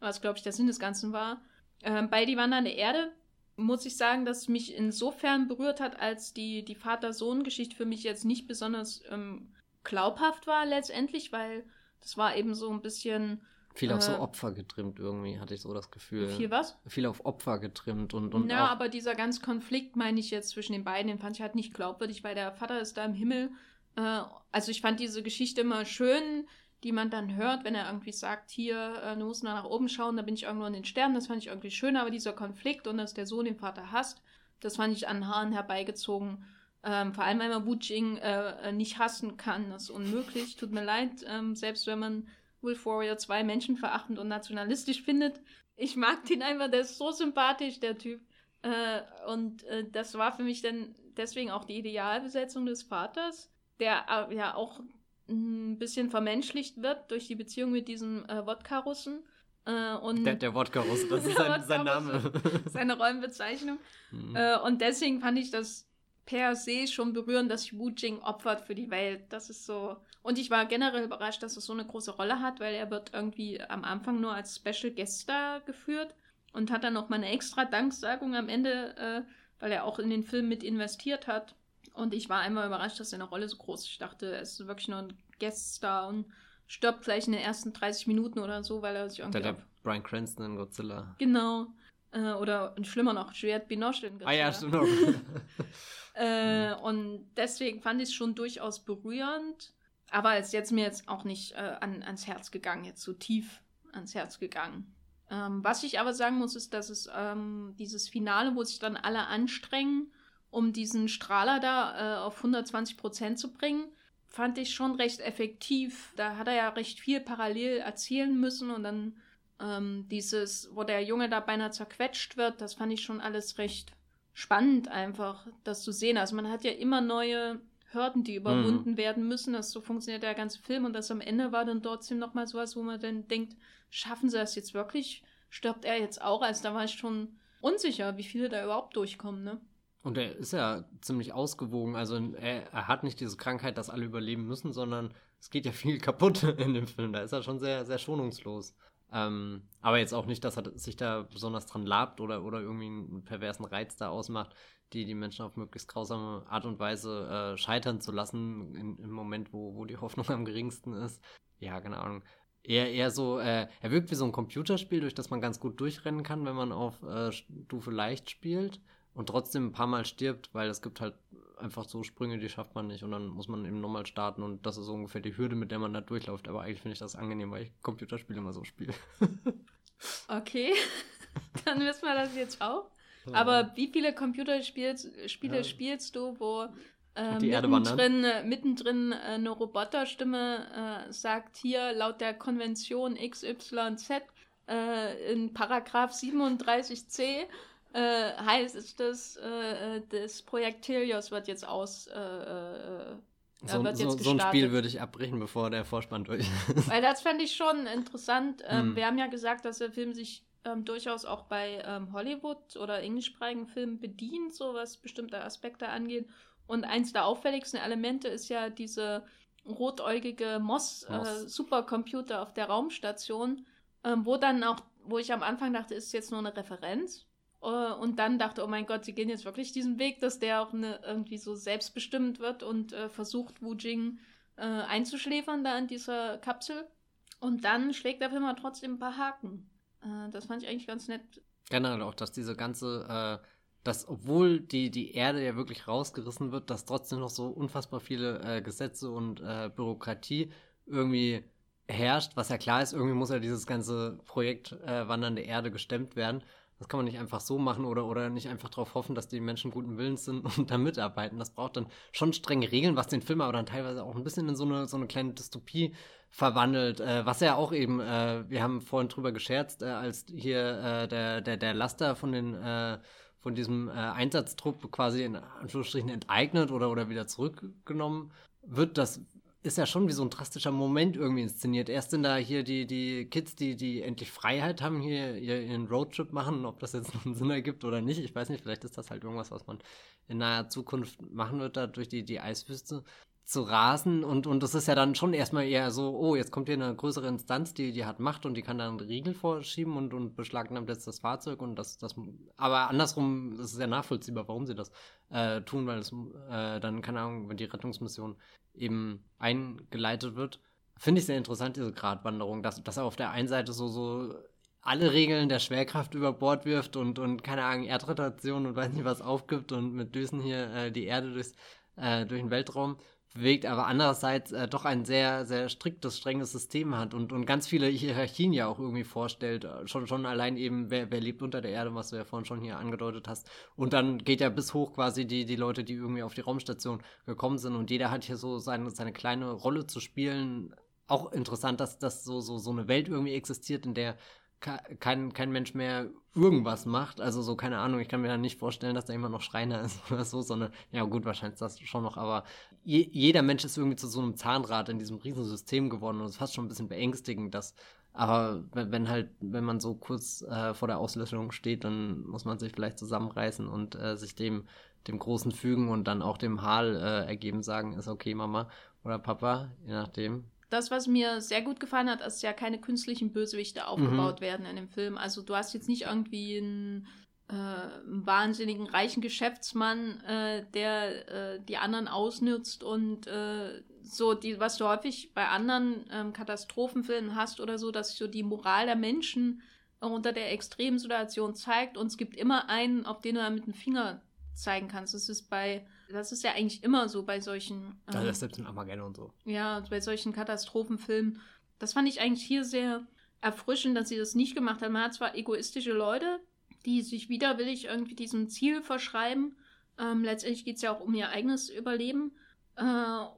was, glaube ich, der Sinn des Ganzen war. Ähm, bei Die Wandernde Erde muss ich sagen, dass mich insofern berührt hat, als die, die Vater-Sohn-Geschichte für mich jetzt nicht besonders ähm, glaubhaft war letztendlich, weil das war eben so ein bisschen. Viel auf so äh, Opfer getrimmt irgendwie, hatte ich so das Gefühl. Viel was? Viel auf Opfer getrimmt und. und ja, aber dieser ganz Konflikt, meine ich jetzt, zwischen den beiden, den fand ich halt nicht glaubwürdig, weil der Vater ist da im Himmel. Äh, also ich fand diese Geschichte immer schön, die man dann hört, wenn er irgendwie sagt, hier, du musst nach oben schauen, da bin ich irgendwo in den Sternen. Das fand ich irgendwie schön, aber dieser Konflikt und dass der Sohn den Vater hasst, das fand ich an Haaren herbeigezogen. Ähm, vor allem, weil man Wu Jing äh, äh, nicht hassen kann. Das ist unmöglich. Tut mir leid. Ähm, selbst wenn man Wolf Warrior 2 menschenverachtend und nationalistisch findet. Ich mag den einfach, der ist so sympathisch, der Typ. Äh, und äh, das war für mich dann deswegen auch die Idealbesetzung des Vaters, der äh, ja auch ein bisschen vermenschlicht wird durch die Beziehung mit diesem äh, Wodka-Russen. Äh, und der, der Wodka-Russe, das ist sein, sein Name. Seine Rollenbezeichnung. Mhm. Äh, und deswegen fand ich das per se schon berührend, dass sich Wu Jing opfert für die Welt. Das ist so. Und ich war generell überrascht, dass es so eine große Rolle hat, weil er wird irgendwie am Anfang nur als Special Guest da geführt und hat dann noch mal eine extra Danksagung am Ende, äh, weil er auch in den Film mit investiert hat. Und ich war einmal überrascht, dass seine Rolle so groß ist. Ich dachte, er ist wirklich nur ein Guest-Star und stirbt gleich in den ersten 30 Minuten oder so, weil er sich irgendwie. Der, der Brian Cranston in Godzilla. Genau. Äh, oder schlimmer noch, Juliette Binoche in Godzilla. Ah ja, stimmt. äh, und deswegen fand ich es schon durchaus berührend. Aber es ist jetzt mir jetzt auch nicht äh, an, ans Herz gegangen, jetzt so tief ans Herz gegangen. Ähm, was ich aber sagen muss, ist, dass es ähm, dieses Finale, wo sich dann alle anstrengen, um diesen Strahler da äh, auf 120 Prozent zu bringen, fand ich schon recht effektiv. Da hat er ja recht viel parallel erzählen müssen und dann ähm, dieses, wo der Junge da beinahe zerquetscht wird, das fand ich schon alles recht spannend einfach, das zu sehen. Also man hat ja immer neue Hürden, die überwunden mhm. werden müssen. Das so funktioniert der ganze Film und das am Ende war dann trotzdem nochmal sowas, wo man dann denkt, schaffen sie das jetzt wirklich? Stirbt er jetzt auch? Also da war ich schon unsicher, wie viele da überhaupt durchkommen, ne? Und er ist ja ziemlich ausgewogen. Also er, er, hat nicht diese Krankheit, dass alle überleben müssen, sondern es geht ja viel kaputt in dem Film. Da ist er schon sehr, sehr schonungslos. Ähm, aber jetzt auch nicht, dass er sich da besonders dran labt oder, oder irgendwie einen perversen Reiz da ausmacht, die die Menschen auf möglichst grausame Art und Weise äh, scheitern zu lassen, in, im Moment, wo, wo die Hoffnung am geringsten ist. Ja, keine Ahnung. Eher, eher so, äh, er wirkt wie so ein Computerspiel, durch das man ganz gut durchrennen kann, wenn man auf äh, Stufe leicht spielt und trotzdem ein paar Mal stirbt, weil es gibt halt einfach so Sprünge, die schafft man nicht und dann muss man eben nochmal starten und das ist so ungefähr die Hürde, mit der man da durchläuft. Aber eigentlich finde ich das angenehm, weil ich Computerspiele immer so spiele. okay, dann wissen wir das jetzt auch. Aber wie viele Computerspiele ja. spielst du, wo äh, mittendrin, äh, mittendrin äh, eine Roboterstimme äh, sagt, hier laut der Konvention XYZ äh, in Paragraph 37c äh, heißt es, dass äh, äh, das Projekt Telios wird jetzt aus. Äh, äh, so, wird so, jetzt so ein Spiel würde ich abbrechen, bevor der Vorspann durch ist. Weil das fände ich schon interessant. Ähm, hm. Wir haben ja gesagt, dass der Film sich ähm, durchaus auch bei ähm, Hollywood oder englischsprachigen Filmen bedient, so was bestimmte Aspekte angeht. Und eins der auffälligsten Elemente ist ja diese rotäugige Moss-Supercomputer äh, auf der Raumstation, ähm, wo dann auch, wo ich am Anfang dachte, ist jetzt nur eine Referenz. Äh, und dann dachte, oh mein Gott, sie gehen jetzt wirklich diesen Weg, dass der auch ne, irgendwie so selbstbestimmt wird und äh, versucht, Wu Jing äh, einzuschläfern da in dieser Kapsel. Und dann schlägt der Film aber trotzdem ein paar Haken. Äh, das fand ich eigentlich ganz nett. Generell auch, dass diese ganze, äh, dass obwohl die, die Erde ja wirklich rausgerissen wird, dass trotzdem noch so unfassbar viele äh, Gesetze und Bürokratie irgendwie herrscht, was ja klar ist, irgendwie muss ja dieses ganze Projekt Wandernde Erde gestemmt werden. Das kann man nicht einfach so machen oder, oder nicht einfach darauf hoffen, dass die Menschen guten Willens sind und da mitarbeiten. Das braucht dann schon strenge Regeln, was den Film aber dann teilweise auch ein bisschen in so eine, so eine kleine Dystopie verwandelt. Äh, was ja auch eben, äh, wir haben vorhin drüber gescherzt, äh, als hier äh, der, der, der Laster von den äh, von diesem äh, Einsatztrupp quasi in Anführungsstrichen enteignet oder, oder wieder zurückgenommen wird, das ist ja schon wie so ein drastischer Moment irgendwie inszeniert. Erst sind da hier die, die Kids, die, die endlich Freiheit haben, hier ihren Roadtrip machen, ob das jetzt einen Sinn ergibt oder nicht. Ich weiß nicht, vielleicht ist das halt irgendwas, was man in naher Zukunft machen wird, da durch die, die Eiswüste. Zu rasen und, und das ist ja dann schon erstmal eher so, oh, jetzt kommt hier eine größere Instanz, die, die hat Macht und die kann dann Riegel vorschieben und, und beschlagnahmt jetzt das Fahrzeug und das, das, aber andersrum, ist ja nachvollziehbar, warum sie das äh, tun, weil es äh, dann, keine Ahnung, wenn die Rettungsmission eben eingeleitet wird. Finde ich sehr interessant, diese Gratwanderung, dass, dass er auf der einen Seite so, so alle Regeln der Schwerkraft über Bord wirft und, und keine Ahnung, Erdrotation und weiß nicht was aufgibt und mit Düsen hier äh, die Erde durchs, äh, durch den Weltraum bewegt, aber andererseits äh, doch ein sehr, sehr striktes, strenges System hat und, und ganz viele Hierarchien ja auch irgendwie vorstellt. Äh, schon, schon allein eben, wer, wer lebt unter der Erde, was du ja vorhin schon hier angedeutet hast. Und dann geht ja bis hoch quasi die, die Leute, die irgendwie auf die Raumstation gekommen sind und jeder hat hier so seine, seine kleine Rolle zu spielen. Auch interessant, dass, dass so, so, so eine Welt irgendwie existiert, in der kein, kein Mensch mehr irgendwas macht. Also so, keine Ahnung, ich kann mir da nicht vorstellen, dass da jemand noch Schreiner ist oder so, sondern, ja gut, wahrscheinlich ist das schon noch, aber je, jeder Mensch ist irgendwie zu so einem Zahnrad in diesem Riesensystem geworden und es ist fast schon ein bisschen beängstigend, dass, aber wenn halt, wenn man so kurz äh, vor der Auslöschung steht, dann muss man sich vielleicht zusammenreißen und äh, sich dem, dem Großen fügen und dann auch dem Hal äh, ergeben sagen, ist okay, Mama oder Papa, je nachdem, das, was mir sehr gut gefallen hat, ist ja keine künstlichen Bösewichte aufgebaut mhm. werden in dem Film. Also du hast jetzt nicht irgendwie einen, äh, einen wahnsinnigen reichen Geschäftsmann, äh, der äh, die anderen ausnützt und äh, so die, was du häufig bei anderen ähm, Katastrophenfilmen hast oder so, dass so die Moral der Menschen unter der extremen Situation zeigt und es gibt immer einen, auf den du mit dem Finger zeigen kannst. Das ist bei das ist ja eigentlich immer so bei solchen. Ähm, also das selbst in Armageddon und so. Ja, bei solchen Katastrophenfilmen. Das fand ich eigentlich hier sehr erfrischend, dass sie das nicht gemacht haben. Man hat zwar egoistische Leute, die sich widerwillig irgendwie diesem Ziel verschreiben. Ähm, letztendlich geht es ja auch um ihr eigenes Überleben, äh,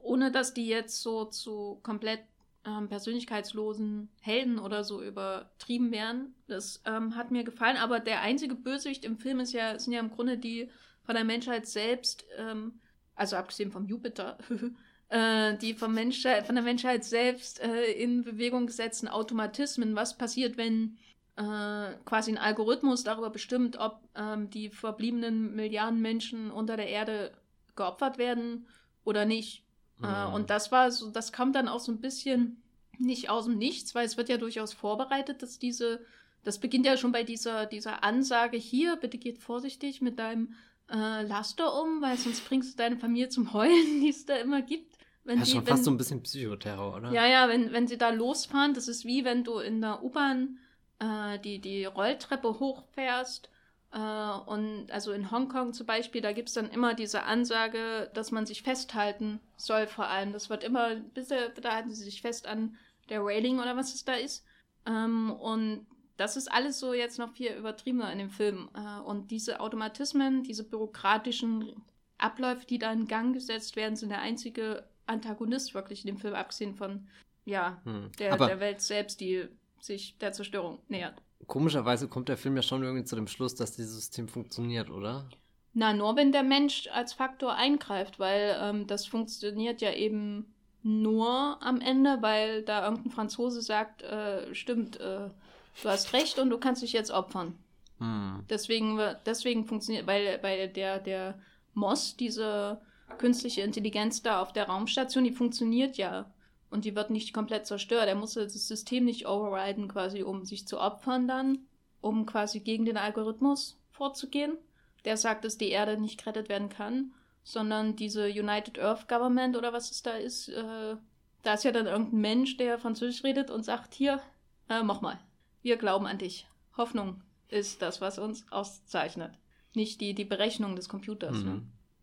ohne dass die jetzt so zu komplett ähm, persönlichkeitslosen Helden oder so übertrieben werden. Das ähm, hat mir gefallen, aber der einzige Bösewicht im Film ist ja, sind ja im Grunde die von der Menschheit selbst, ähm, also abgesehen vom Jupiter, äh, die vom Menschheit, von der Menschheit selbst äh, in Bewegung gesetzten Automatismen. Was passiert, wenn äh, quasi ein Algorithmus darüber bestimmt, ob ähm, die verbliebenen Milliarden Menschen unter der Erde geopfert werden oder nicht? Mhm. und das war so, das kam dann auch so ein bisschen nicht aus dem Nichts, weil es wird ja durchaus vorbereitet, dass diese das beginnt ja schon bei dieser, dieser Ansage hier, bitte geht vorsichtig mit deinem äh, Laster um, weil sonst bringst du deine Familie zum Heulen, die es da immer gibt. Wenn ja, die, schon wenn, fast so ein bisschen Psychoterror, oder? Ja, ja, wenn, wenn sie da losfahren, das ist wie wenn du in der U-Bahn äh, die, die Rolltreppe hochfährst. Äh, und also in Hongkong zum Beispiel, da gibt es dann immer diese Ansage, dass man sich festhalten soll, vor allem. Das wird immer, bitte, bitte halten Sie sich fest an der Railing oder was es da ist. Ähm, und das ist alles so jetzt noch viel übertriebener in dem Film. Äh, und diese Automatismen, diese bürokratischen Abläufe, die da in Gang gesetzt werden, sind der einzige Antagonist wirklich in dem Film, abgesehen von ja, hm. der, der Welt selbst, die sich der Zerstörung nähert. Komischerweise kommt der Film ja schon irgendwie zu dem Schluss, dass dieses System funktioniert, oder? Na, nur wenn der Mensch als Faktor eingreift, weil ähm, das funktioniert ja eben nur am Ende, weil da irgendein Franzose sagt, äh, stimmt, äh, du hast recht und du kannst dich jetzt opfern. Hm. Deswegen, deswegen funktioniert, weil, weil der, der Moss, diese künstliche Intelligenz da auf der Raumstation, die funktioniert ja. Und die wird nicht komplett zerstört. Er muss das System nicht overriden, quasi, um sich zu opfern dann, um quasi gegen den Algorithmus vorzugehen. Der sagt, dass die Erde nicht gerettet werden kann, sondern diese United Earth Government oder was es da ist, äh, da ist ja dann irgendein Mensch, der Französisch redet und sagt, hier, äh, mach mal. Wir glauben an dich. Hoffnung ist das, was uns auszeichnet. Nicht die, die Berechnung des Computers. Mhm. Ne?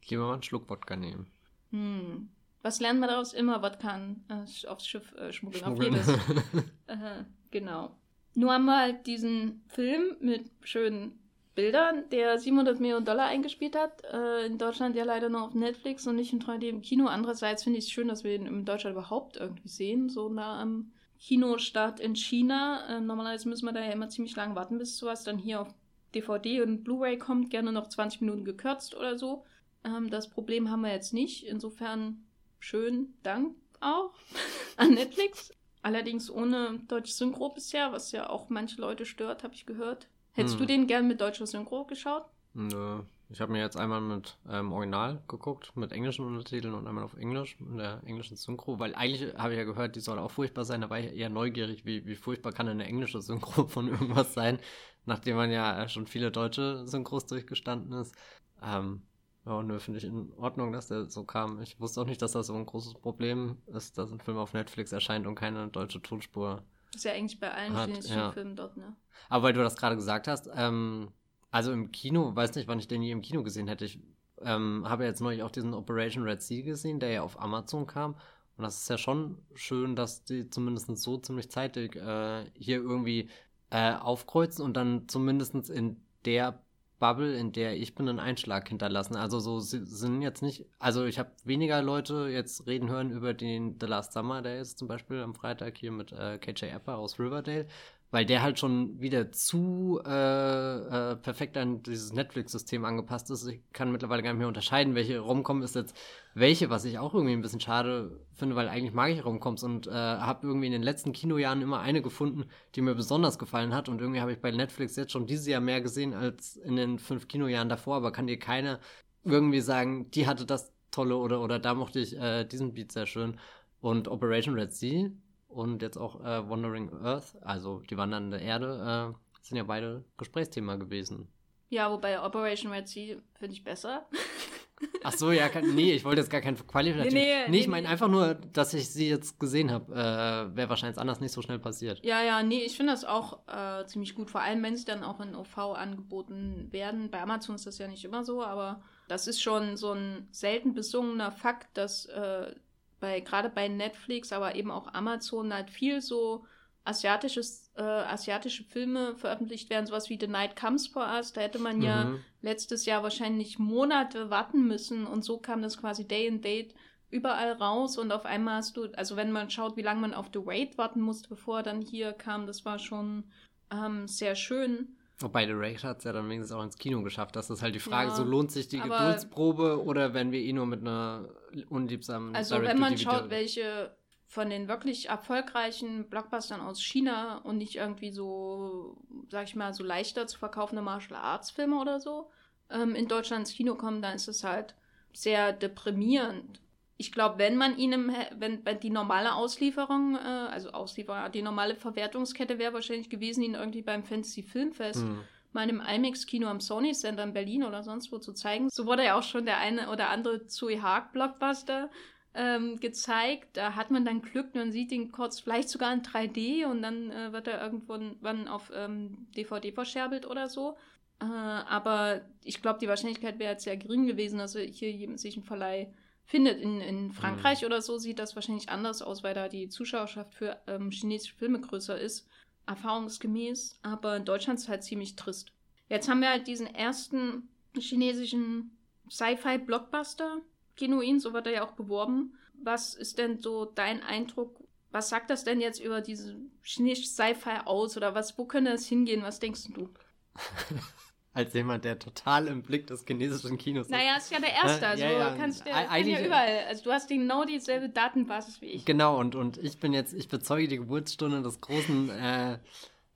Lieber mal einen Schluck Wodka nehmen. Hm. Was lernen wir daraus? Immer Wodka äh, aufs Schiff äh, schmuggeln. schmuggeln. Auf jedes. äh, genau. Nur haben wir halt diesen Film mit schönen Bildern, der 700 Millionen Dollar eingespielt hat. Äh, in Deutschland ja leider nur auf Netflix und nicht in 3D im Kino. Andererseits finde ich es schön, dass wir ihn in Deutschland überhaupt irgendwie sehen, so nah am Kinostart in China. Äh, normalerweise müssen wir da ja immer ziemlich lange warten, bis sowas dann hier auf DVD und Blu-ray kommt. Gerne noch 20 Minuten gekürzt oder so. Ähm, das Problem haben wir jetzt nicht. Insofern schön Dank auch an Netflix. Allerdings ohne deutsche Synchro bisher, was ja auch manche Leute stört, habe ich gehört. Hättest hm. du den gern mit deutscher Synchro geschaut? Nö, Ich habe mir jetzt einmal mit ähm, Original geguckt, mit englischen Untertiteln und einmal auf Englisch, in der englischen Synchro, weil eigentlich habe ich ja gehört, die soll auch furchtbar sein. Da war ich eher neugierig, wie, wie furchtbar kann eine englische Synchro von irgendwas sein, nachdem man ja schon viele deutsche Synchros durchgestanden ist. Ähm, ja, nö, finde ich in Ordnung, dass der so kam. Ich wusste auch nicht, dass das so ein großes Problem ist, dass ein Film auf Netflix erscheint und keine deutsche Tonspur. Das ist ja eigentlich bei allen chinesischen ja. Filmen dort, ne? Aber weil du das gerade gesagt hast, ähm, also im Kino, weiß nicht, wann ich den je im Kino gesehen hätte. Ich ähm, habe jetzt neulich auch diesen Operation Red Sea gesehen, der ja auf Amazon kam. Und das ist ja schon schön, dass die zumindest so ziemlich zeitig äh, hier irgendwie äh, aufkreuzen und dann zumindest in der Bubble, in der ich bin, einen Einschlag hinterlassen. Also so sind jetzt nicht, also ich habe weniger Leute jetzt reden hören über den The Last Summer, der ist zum Beispiel am Freitag hier mit äh, KJ Apper aus Riverdale, weil der halt schon wieder zu äh, äh, perfekt an dieses Netflix-System angepasst ist. Ich kann mittlerweile gar nicht mehr unterscheiden, welche Romcom ist jetzt welche, was ich auch irgendwie ein bisschen schade finde, weil eigentlich mag ich Romcoms und äh, habe irgendwie in den letzten Kinojahren immer eine gefunden, die mir besonders gefallen hat und irgendwie habe ich bei Netflix jetzt schon dieses Jahr mehr gesehen als in den fünf Kinojahren davor, aber kann dir keine irgendwie sagen, die hatte das tolle oder, oder da mochte ich äh, diesen Beat sehr schön. Und Operation Red Sea und jetzt auch äh, Wandering Earth, also die wandernde Erde, äh, sind ja beide Gesprächsthema gewesen. Ja, wobei Operation Red Sea finde ich besser. Ach so, ja, kann, nee, ich wollte jetzt gar kein Qualifikation. Nee, nee, nee, ich meine einfach nur, dass ich sie jetzt gesehen habe. Äh, Wäre wahrscheinlich anders nicht so schnell passiert. Ja, ja, nee, ich finde das auch äh, ziemlich gut. Vor allem, wenn sie dann auch in OV angeboten werden. Bei Amazon ist das ja nicht immer so, aber das ist schon so ein selten besungener Fakt, dass äh, bei gerade bei Netflix, aber eben auch Amazon halt viel so asiatisches, äh, asiatische Filme veröffentlicht werden, sowas wie The Night Comes for Us. Da hätte man mhm. ja letztes Jahr wahrscheinlich Monate warten müssen und so kam das quasi Day and Date überall raus und auf einmal hast du, also wenn man schaut, wie lange man auf The Wait warten musste, bevor er dann hier kam, das war schon ähm, sehr schön. Wobei The Raid hat es ja dann wenigstens auch ins Kino geschafft. Das ist halt die Frage, ja, so lohnt sich die Geduldsprobe oder werden wir eh nur mit einer unliebsamen Also wenn man schaut, welche von den wirklich erfolgreichen Blockbustern aus China und nicht irgendwie so, sag ich mal, so leichter zu verkaufende Martial Arts Filme oder so ähm, in Deutschland ins Kino kommen, dann ist es halt sehr deprimierend. Ich glaube, wenn man ihnen, wenn, wenn die normale Auslieferung, äh, also Auslieferung, die normale Verwertungskette wäre wahrscheinlich gewesen, ihn irgendwie beim Fantasy Filmfest hm. mal im IMAX-Kino am Sony Center in Berlin oder sonst wo zu zeigen. So wurde ja auch schon der eine oder andere Zui Haag Blockbuster ähm, gezeigt. Da hat man dann Glück, man sieht ihn kurz, vielleicht sogar in 3D und dann äh, wird er irgendwann auf ähm, DVD verscherbelt oder so. Äh, aber ich glaube, die Wahrscheinlichkeit wäre jetzt sehr gering gewesen, dass hier sich ein Verleih findet. In, in Frankreich mhm. oder so sieht das wahrscheinlich anders aus, weil da die Zuschauerschaft für ähm, chinesische Filme größer ist, erfahrungsgemäß. Aber in Deutschland ist es halt ziemlich trist. Jetzt haben wir halt diesen ersten chinesischen Sci-Fi-Blockbuster, Genuin, so wird er ja auch beworben. Was ist denn so dein Eindruck? Was sagt das denn jetzt über diese chinesische Sci-Fi aus? Oder was, wo könnte es hingehen? Was denkst du? als jemand, der total im Blick des chinesischen Kinos ist. Naja, ist ja der Erste, also ja, ja. kannst du ja überall, also du hast genau dieselbe Datenbasis wie ich. Genau, und, und ich bin jetzt, ich bezeuge die Geburtsstunde des großen äh,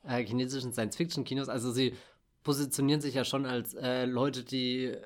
äh, chinesischen Science-Fiction-Kinos, also sie positionieren sich ja schon als äh, Leute, die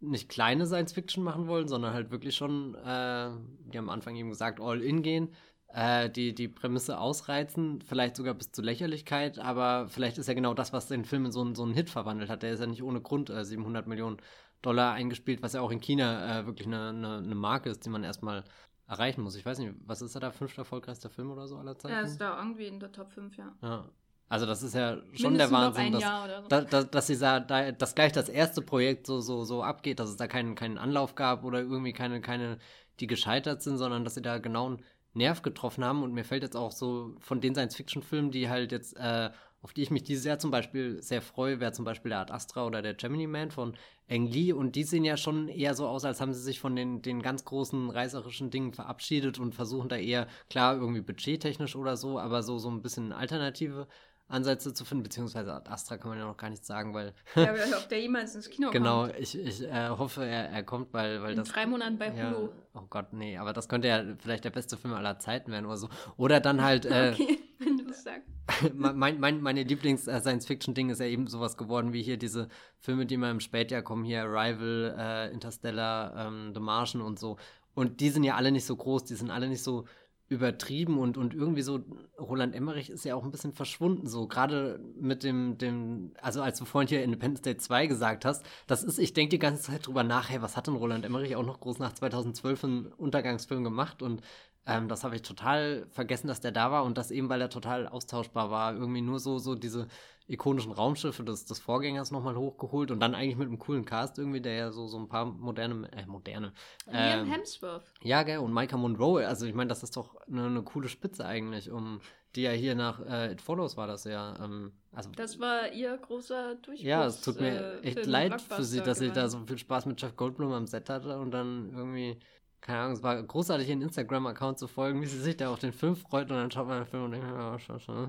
nicht kleine Science-Fiction machen wollen, sondern halt wirklich schon, äh, die haben am Anfang eben gesagt, all in gehen äh, die, die Prämisse ausreizen, vielleicht sogar bis zur Lächerlichkeit, aber vielleicht ist ja genau das, was den Film in so, so einen Hit verwandelt hat. Der ist ja nicht ohne Grund äh, 700 Millionen Dollar eingespielt, was ja auch in China äh, wirklich eine, eine, eine, Marke ist, die man erstmal erreichen muss. Ich weiß nicht, was ist da der fünfter erfolgreichster Film oder so aller Zeiten? Er ist da irgendwie in der Top 5, ja. Ja. Also das ist ja schon Mindestens der Wahnsinn, dass, so. da, da, dass, sie da, dass gleich das erste Projekt so, so, so abgeht, dass es da keinen, keinen Anlauf gab oder irgendwie keine, keine, die gescheitert sind, sondern dass sie da genau einen Nerv getroffen haben. Und mir fällt jetzt auch so von den Science-Fiction-Filmen, die halt jetzt, äh, auf die ich mich dieses Jahr zum Beispiel sehr freue, wäre zum Beispiel der Art Astra oder der Gemini Man von Eng Lee. Und die sehen ja schon eher so aus, als haben sie sich von den, den ganz großen reißerischen Dingen verabschiedet und versuchen da eher, klar, irgendwie budgettechnisch oder so, aber so, so ein bisschen Alternative Ansätze zu finden, beziehungsweise Ad Astra kann man ja noch gar nichts sagen, weil. ja, ob der jemals ins Kino genau, kommt. Genau, ich, ich äh, hoffe, er, er kommt, weil, weil In das. drei Monaten bei Hulu. Ja, oh Gott, nee, aber das könnte ja vielleicht der beste Film aller Zeiten werden oder so. Oder dann halt. Äh, okay. wenn du es sagst. mein, mein, meine Lieblings-Science-Fiction-Ding ist ja eben sowas geworden wie hier diese Filme, die mal im Spätjahr kommen, hier Arrival, äh, Interstellar, ähm, The Martian und so. Und die sind ja alle nicht so groß, die sind alle nicht so übertrieben und, und irgendwie so, Roland Emmerich ist ja auch ein bisschen verschwunden, so gerade mit dem, dem, also als du vorhin hier Independence Day 2 gesagt hast, das ist, ich denke die ganze Zeit drüber nach, hey, was hat denn Roland Emmerich auch noch groß nach 2012 einen Untergangsfilm gemacht? Und ähm, das habe ich total vergessen, dass der da war und das eben, weil er total austauschbar war, irgendwie nur so, so diese ikonischen Raumschiffe des, des Vorgängers nochmal hochgeholt und dann eigentlich mit einem coolen Cast irgendwie, der ja so, so ein paar moderne, äh, moderne. Liam ähm, Hemsworth. Ja, gell, und Micah Monroe, also ich meine, das ist doch eine, eine, coole Spitze eigentlich, um die ja hier nach äh, It Follows war das ja. Ähm, also, das war ihr großer Durchbruch. Ja, es tut mir äh, echt leid für sie, dass sie da so viel Spaß mit Jeff Goldblum am Set hatte und dann irgendwie keine Ahnung, es war großartig, ihren Instagram-Account zu folgen, wie sie sich da auf den Film freut und dann schaut man den Film und denkt, oh, schau, schau.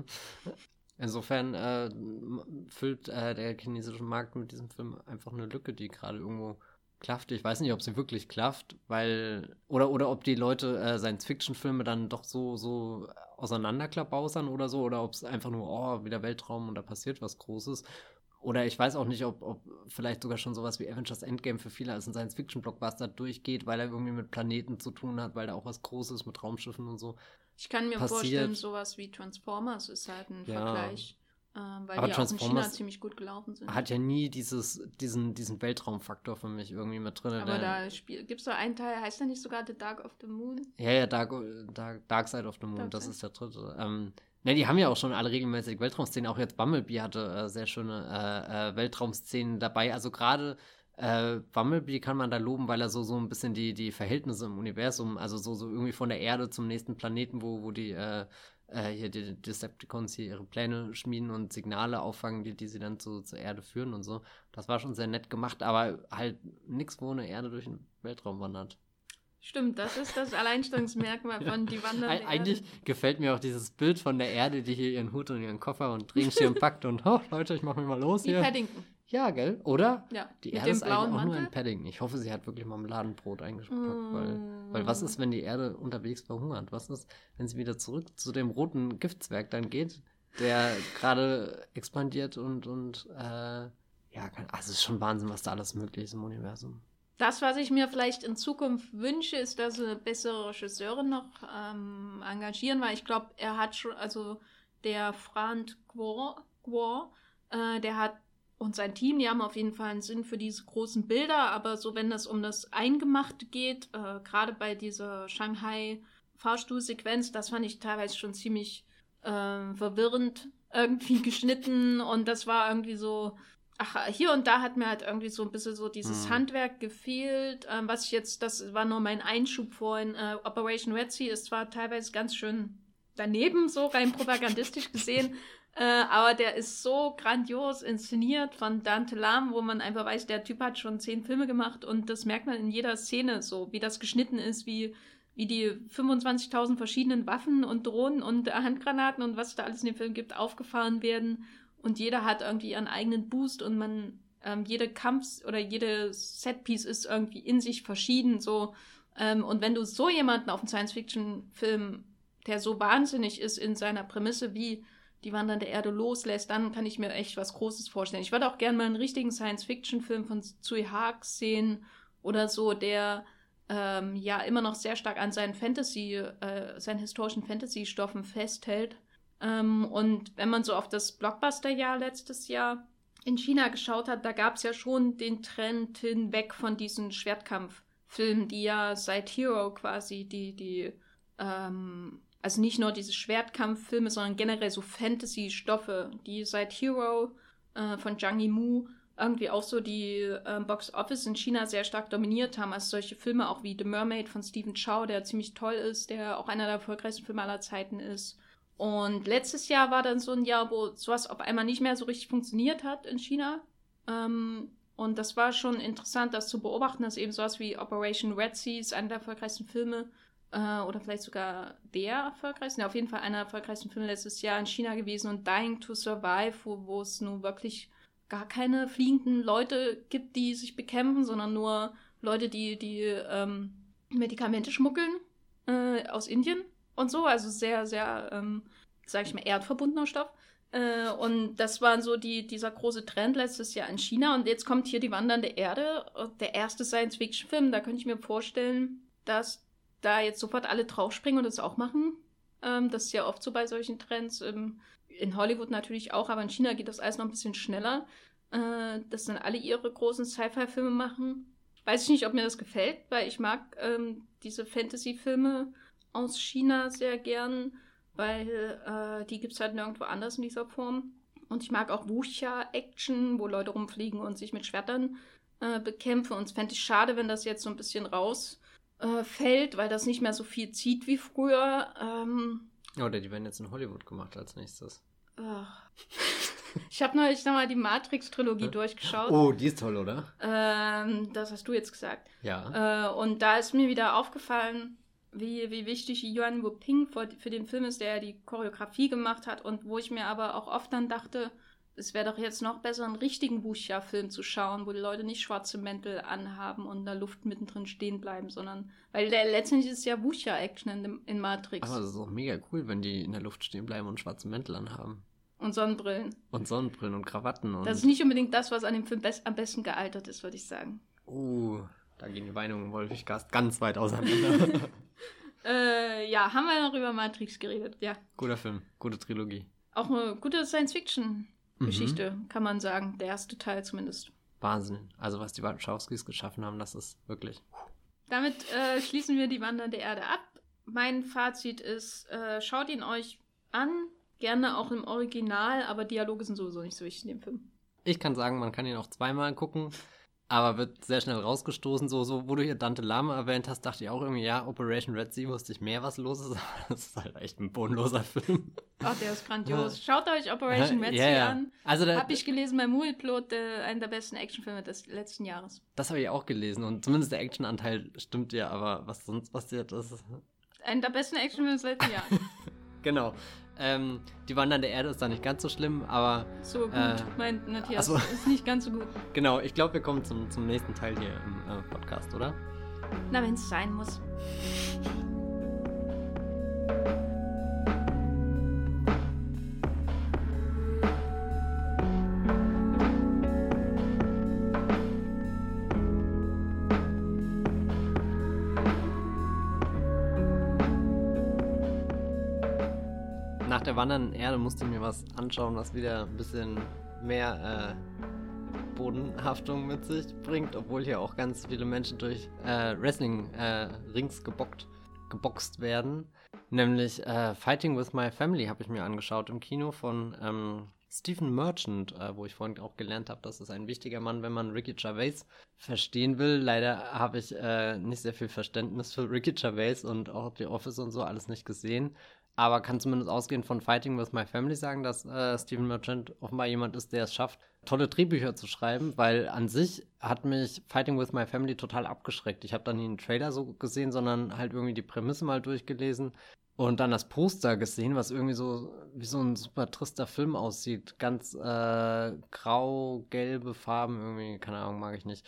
Insofern äh, füllt äh, der chinesische Markt mit diesem Film einfach eine Lücke, die gerade irgendwo klafft. Ich weiß nicht, ob sie wirklich klafft, weil oder oder ob die Leute äh, Science-Fiction-Filme dann doch so so auseinanderklabausern oder so oder ob es einfach nur oh wieder Weltraum und da passiert was Großes. Oder ich weiß auch nicht, ob, ob vielleicht sogar schon sowas wie Avengers Endgame für viele als ein Science-Fiction-Blockbuster durchgeht, weil er irgendwie mit Planeten zu tun hat, weil da auch was Großes mit Raumschiffen und so ich kann mir passiert. vorstellen, sowas wie Transformers ist halt ein ja. Vergleich. Ähm, weil aber die auch in China ziemlich gut gelaufen sind. Hat ja nie dieses, diesen, diesen Weltraumfaktor für mich irgendwie mit drin. Aber da gibt es so einen Teil, heißt der nicht sogar The Dark of the Moon? Ja, ja, Dark, Dark, Dark Side of the Moon, Dark das Side. ist der dritte. Ähm, ne, die haben ja auch schon alle regelmäßig Weltraumszenen. Auch jetzt Bumblebee hatte äh, sehr schöne äh, äh, Weltraumszenen dabei. Also gerade äh, Bumblebee kann man da loben, weil er so, so ein bisschen die, die Verhältnisse im Universum, also so, so irgendwie von der Erde zum nächsten Planeten, wo, wo die, äh, äh, hier die Decepticons hier ihre Pläne schmieden und Signale auffangen, die, die sie dann zu, zur Erde führen und so. Das war schon sehr nett gemacht, aber halt nichts, wo eine Erde durch den Weltraum wandert. Stimmt, das ist das Alleinstellungsmerkmal von die Wandern. Eig eigentlich Erde. gefällt mir auch dieses Bild von der Erde, die hier ihren Hut und ihren Koffer und Regenschirm packt und, oh Leute, ich mach mich mal los Wie hier. Paddington. Ja, gell? Oder? Ja. Die Erde ist eigentlich auch Mantel? nur ein Padding. Ich hoffe, sie hat wirklich Marmeladenbrot eingepackt, mm. weil, weil was ist, wenn die Erde unterwegs verhungert? Was ist, wenn sie wieder zurück zu dem roten Giftzwerg dann geht, der gerade expandiert und, und äh, ja, also es ist schon Wahnsinn, was da alles möglich ist im Universum. Das, was ich mir vielleicht in Zukunft wünsche, ist, dass sie bessere Regisseure noch ähm, engagieren, weil ich glaube, er hat schon, also der Frank Guor, Guor äh, der hat und sein Team, die haben auf jeden Fall einen Sinn für diese großen Bilder, aber so wenn es um das Eingemachte geht, äh, gerade bei dieser Shanghai Fahrstuhlsequenz, das fand ich teilweise schon ziemlich äh, verwirrend irgendwie geschnitten und das war irgendwie so, ach, hier und da hat mir halt irgendwie so ein bisschen so dieses mhm. Handwerk gefehlt, äh, was ich jetzt, das war nur mein Einschub vorhin, äh, Operation Red Sea ist zwar teilweise ganz schön daneben, so rein propagandistisch gesehen, äh, aber der ist so grandios inszeniert von Dante Lam, wo man einfach weiß, der Typ hat schon zehn Filme gemacht und das merkt man in jeder Szene so, wie das geschnitten ist, wie, wie die 25.000 verschiedenen Waffen und Drohnen und Handgranaten und was da alles in dem Film gibt, aufgefahren werden und jeder hat irgendwie ihren eigenen Boost und man, ähm, jede Kampf- oder jede Setpiece ist irgendwie in sich verschieden so. Ähm, und wenn du so jemanden auf einen Science-Fiction-Film, der so wahnsinnig ist in seiner Prämisse wie die Wandern der Erde loslässt, dann kann ich mir echt was Großes vorstellen. Ich würde auch gerne mal einen richtigen Science-Fiction-Film von Tsui Hark sehen oder so, der ähm, ja immer noch sehr stark an seinen Fantasy, äh, seinen historischen Fantasy-Stoffen festhält. Ähm, und wenn man so auf das Blockbuster-Jahr letztes Jahr in China geschaut hat, da gab es ja schon den Trend hinweg von diesen Schwertkampffilmen, die ja seit Hero quasi die, die ähm, also nicht nur diese Schwertkampffilme, sondern generell so Fantasy-Stoffe, die seit Hero äh, von Zhang Yimou irgendwie auch so die äh, Box Office in China sehr stark dominiert haben. Also solche Filme auch wie The Mermaid von Stephen Chow, der ziemlich toll ist, der auch einer der erfolgreichsten Filme aller Zeiten ist. Und letztes Jahr war dann so ein Jahr, wo sowas auf einmal nicht mehr so richtig funktioniert hat in China. Ähm, und das war schon interessant, das zu beobachten, dass eben sowas wie Operation Red Sea ist einer der erfolgreichsten Filme äh, oder vielleicht sogar der erfolgreichste, ja, auf jeden Fall einer der erfolgreichsten Filme letztes Jahr in China gewesen und Dying to Survive, wo, wo es nun wirklich gar keine fliegenden Leute gibt, die sich bekämpfen, sondern nur Leute, die, die ähm, Medikamente schmuggeln äh, aus Indien und so. Also sehr, sehr ähm, sag ich mal, erdverbundener Stoff. Äh, und das war so die, dieser große Trend letztes Jahr in China. Und jetzt kommt hier die wandernde Erde, der erste Science-Fiction-Film. Da könnte ich mir vorstellen, dass da jetzt sofort alle draufspringen und das auch machen. Ähm, das ist ja oft so bei solchen Trends. Ähm, in Hollywood natürlich auch, aber in China geht das alles noch ein bisschen schneller. Äh, dass dann alle ihre großen Sci-Fi-Filme machen. Weiß ich nicht, ob mir das gefällt, weil ich mag ähm, diese Fantasy-Filme aus China sehr gern weil äh, die gibt es halt nirgendwo anders in dieser Form. Und ich mag auch Wuxia-Action, wo Leute rumfliegen und sich mit Schwertern äh, bekämpfen. Und es fände ich schade, wenn das jetzt so ein bisschen rausfällt, äh, weil das nicht mehr so viel zieht wie früher. Ähm, Oder die werden jetzt in Hollywood gemacht als nächstes. Ich habe neulich nochmal die Matrix-Trilogie durchgeschaut. Oh, die ist toll, oder? Ähm, das hast du jetzt gesagt. Ja. Äh, und da ist mir wieder aufgefallen, wie, wie wichtig Yuan Wuping für, für den Film ist, der ja die Choreografie gemacht hat und wo ich mir aber auch oft dann dachte, es wäre doch jetzt noch besser, einen richtigen Wuxia-Film zu schauen, wo die Leute nicht schwarze Mäntel anhaben und in der Luft mittendrin stehen bleiben, sondern, weil der, letztendlich ist es ja Wuxia-Action in, in, Matrix. Aber es ist auch mega cool, wenn die in der Luft stehen bleiben und schwarze Mäntel anhaben. Und Sonnenbrillen. Und Sonnenbrillen und Krawatten. Und das ist nicht unbedingt das, was an dem Film best, am besten gealtert ist, würde ich sagen. Uh, da gehen die Meinungen im Wolfigcast ganz weit auseinander. Äh, ja, haben wir noch über Matrix geredet, ja. Guter Film, gute Trilogie. Auch eine gute Science-Fiction-Geschichte, mhm. kann man sagen. Der erste Teil zumindest. Wahnsinn. Also, was die Wachowskis geschaffen haben, das ist wirklich. Damit äh, schließen wir die Wandernde Erde ab. Mein Fazit ist, äh, schaut ihn euch an. Gerne auch im Original, aber Dialoge sind sowieso nicht so wichtig in dem Film. Ich kann sagen, man kann ihn auch zweimal gucken. Aber wird sehr schnell rausgestoßen. So, so, wo du hier Dante Lama erwähnt hast, dachte ich auch irgendwie, ja, Operation Red Sea wusste ich mehr, was los ist. Das ist halt echt ein bodenloser Film. Ach, der ist grandios. Schaut euch Operation Red Sea ja. an. Also Habe ich gelesen bei Movieplot, äh, einer der besten Actionfilme des letzten Jahres. Das habe ich auch gelesen. Und zumindest der Actionanteil stimmt ja, aber was sonst passiert ist. Einer der besten Actionfilme des letzten Jahres. genau. Ähm, die wandernde Erde ist da nicht ganz so schlimm, aber. So gut, äh, meint Matthias. Also, ist nicht ganz so gut. Genau, ich glaube, wir kommen zum, zum nächsten Teil hier im äh, Podcast, oder? Na, wenn es sein muss. Wandernden Erde musste mir was anschauen, was wieder ein bisschen mehr äh, Bodenhaftung mit sich bringt, obwohl hier auch ganz viele Menschen durch äh, Wrestling-Rings äh, gebockt, geboxt werden. Nämlich äh, Fighting with My Family habe ich mir angeschaut im Kino von ähm, Stephen Merchant, äh, wo ich vorhin auch gelernt habe, das ist ein wichtiger Mann, wenn man Ricky Gervais verstehen will. Leider habe ich äh, nicht sehr viel Verständnis für Ricky Gervais und auch The Office und so alles nicht gesehen aber kann zumindest ausgehend von Fighting with My Family sagen, dass äh, Stephen Merchant offenbar jemand ist, der es schafft, tolle Drehbücher zu schreiben, weil an sich hat mich Fighting with My Family total abgeschreckt. Ich habe dann nie einen Trailer so gesehen, sondern halt irgendwie die Prämisse mal durchgelesen und dann das Poster gesehen, was irgendwie so wie so ein super trister Film aussieht. Ganz äh, grau, gelbe Farben, irgendwie, keine Ahnung, mag ich nicht.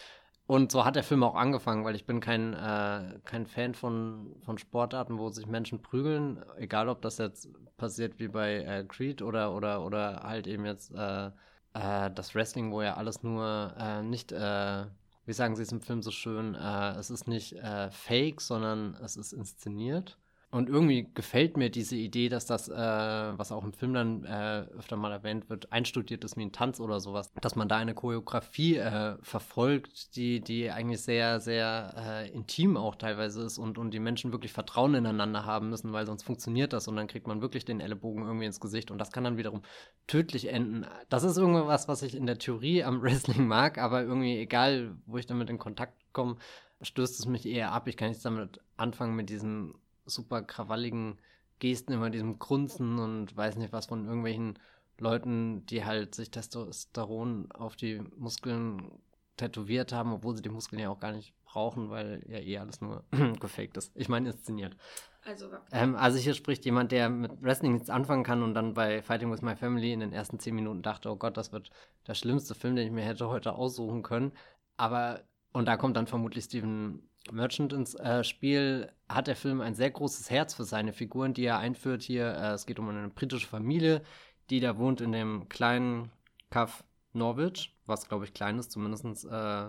Und so hat der Film auch angefangen, weil ich bin kein, äh, kein Fan von, von Sportarten, wo sich Menschen prügeln, egal ob das jetzt passiert wie bei äh, Creed oder, oder, oder halt eben jetzt äh, äh das Wrestling, wo ja alles nur äh, nicht, äh, wie sagen sie es im Film so schön, es ist nicht fake, sondern es ist inszeniert. Und irgendwie gefällt mir diese Idee, dass das, äh, was auch im Film dann äh, öfter mal erwähnt wird, einstudiert ist wie ein Tanz oder sowas, dass man da eine Choreografie äh, verfolgt, die, die eigentlich sehr, sehr äh, intim auch teilweise ist und, und die Menschen wirklich Vertrauen ineinander haben müssen, weil sonst funktioniert das und dann kriegt man wirklich den Ellenbogen irgendwie ins Gesicht und das kann dann wiederum tödlich enden. Das ist irgendwas, was ich in der Theorie am Wrestling mag, aber irgendwie egal, wo ich damit in Kontakt komme, stößt es mich eher ab. Ich kann nicht damit anfangen mit diesem super krawalligen Gesten, immer diesem Grunzen und weiß nicht was von irgendwelchen Leuten, die halt sich Testosteron auf die Muskeln tätowiert haben, obwohl sie die Muskeln ja auch gar nicht brauchen, weil ja eh alles nur gefaked ist. Ich meine inszeniert. Also, ähm, also hier spricht jemand, der mit Wrestling nichts anfangen kann und dann bei Fighting with My Family in den ersten zehn Minuten dachte, oh Gott, das wird der schlimmste Film, den ich mir hätte heute aussuchen können. Aber und da kommt dann vermutlich Steven Merchant ins äh, Spiel, hat der Film ein sehr großes Herz für seine Figuren, die er einführt hier. Äh, es geht um eine britische Familie, die da wohnt in dem kleinen Kaff Norwich, was glaube ich klein ist, zumindest äh,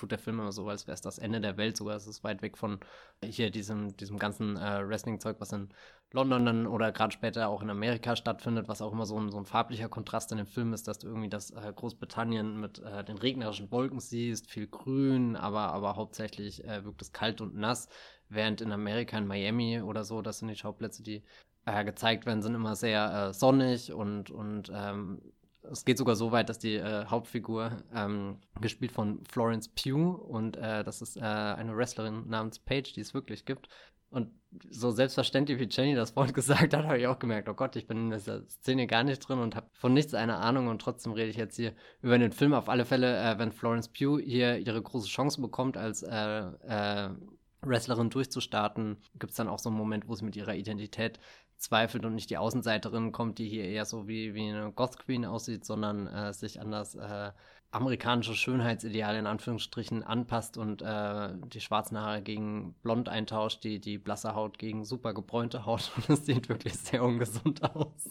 tut der Film immer so, als wäre es das Ende der Welt, sogar. Es ist weit weg von hier diesem, diesem ganzen äh, Wrestling-Zeug, was in London dann oder gerade später auch in Amerika stattfindet, was auch immer so ein, so ein farblicher Kontrast in dem Film ist, dass du irgendwie das äh, Großbritannien mit äh, den regnerischen Wolken siehst, viel grün, aber, aber hauptsächlich äh, wirkt es kalt und nass, während in Amerika, in Miami oder so, das sind die Schauplätze, die äh, gezeigt werden, sind immer sehr äh, sonnig und, und ähm, es geht sogar so weit, dass die äh, Hauptfigur, ähm, gespielt von Florence Pugh, und äh, das ist äh, eine Wrestlerin namens Paige, die es wirklich gibt. Und so selbstverständlich wie Jenny das Wort gesagt hat, habe ich auch gemerkt, oh Gott, ich bin in dieser Szene gar nicht drin und habe von nichts eine Ahnung und trotzdem rede ich jetzt hier über den Film. Auf alle Fälle, äh, wenn Florence Pugh hier ihre große Chance bekommt, als äh, äh, Wrestlerin durchzustarten, gibt es dann auch so einen Moment, wo sie mit ihrer Identität zweifelt und nicht die Außenseiterin kommt, die hier eher so wie, wie eine Goth Queen aussieht, sondern äh, sich an das äh, amerikanische Schönheitsideal in Anführungsstrichen anpasst und äh, die schwarzen Haare gegen blond eintauscht, die, die blasse Haut gegen super gebräunte Haut und es sieht wirklich sehr ungesund aus.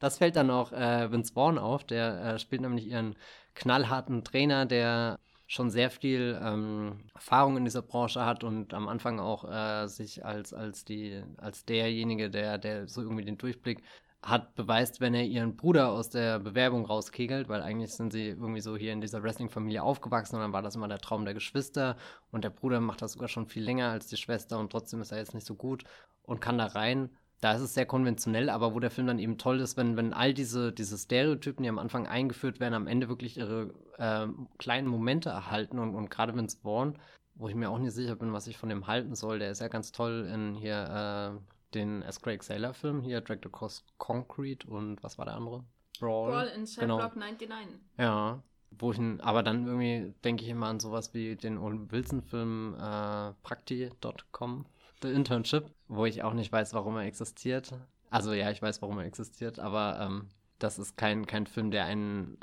Das fällt dann auch äh, Vince Vaughn auf, der äh, spielt nämlich ihren knallharten Trainer, der schon sehr viel ähm, Erfahrung in dieser Branche hat und am Anfang auch äh, sich als, als, die, als derjenige, der, der so irgendwie den Durchblick hat, beweist, wenn er ihren Bruder aus der Bewerbung rauskegelt, weil eigentlich sind sie irgendwie so hier in dieser Wrestling-Familie aufgewachsen und dann war das immer der Traum der Geschwister und der Bruder macht das sogar schon viel länger als die Schwester und trotzdem ist er jetzt nicht so gut und kann da rein da ist es sehr konventionell, aber wo der Film dann eben toll ist, wenn, wenn all diese, diese Stereotypen, die am Anfang eingeführt werden, am Ende wirklich ihre äh, kleinen Momente erhalten und, und gerade Vince Vaughn, wo ich mir auch nicht sicher bin, was ich von dem halten soll, der ist ja ganz toll in hier äh, den S. Craig Sailor Film, hier Dragged Across Concrete und was war der andere? Brawl. Brawl in Cell genau. Block 99. Ja, wo ich, aber dann irgendwie denke ich immer an sowas wie den Owen Wilson Film äh, Prakti.com Internship, wo ich auch nicht weiß, warum er existiert. Also ja, ich weiß, warum er existiert, aber ähm, das ist kein, kein Film, der einen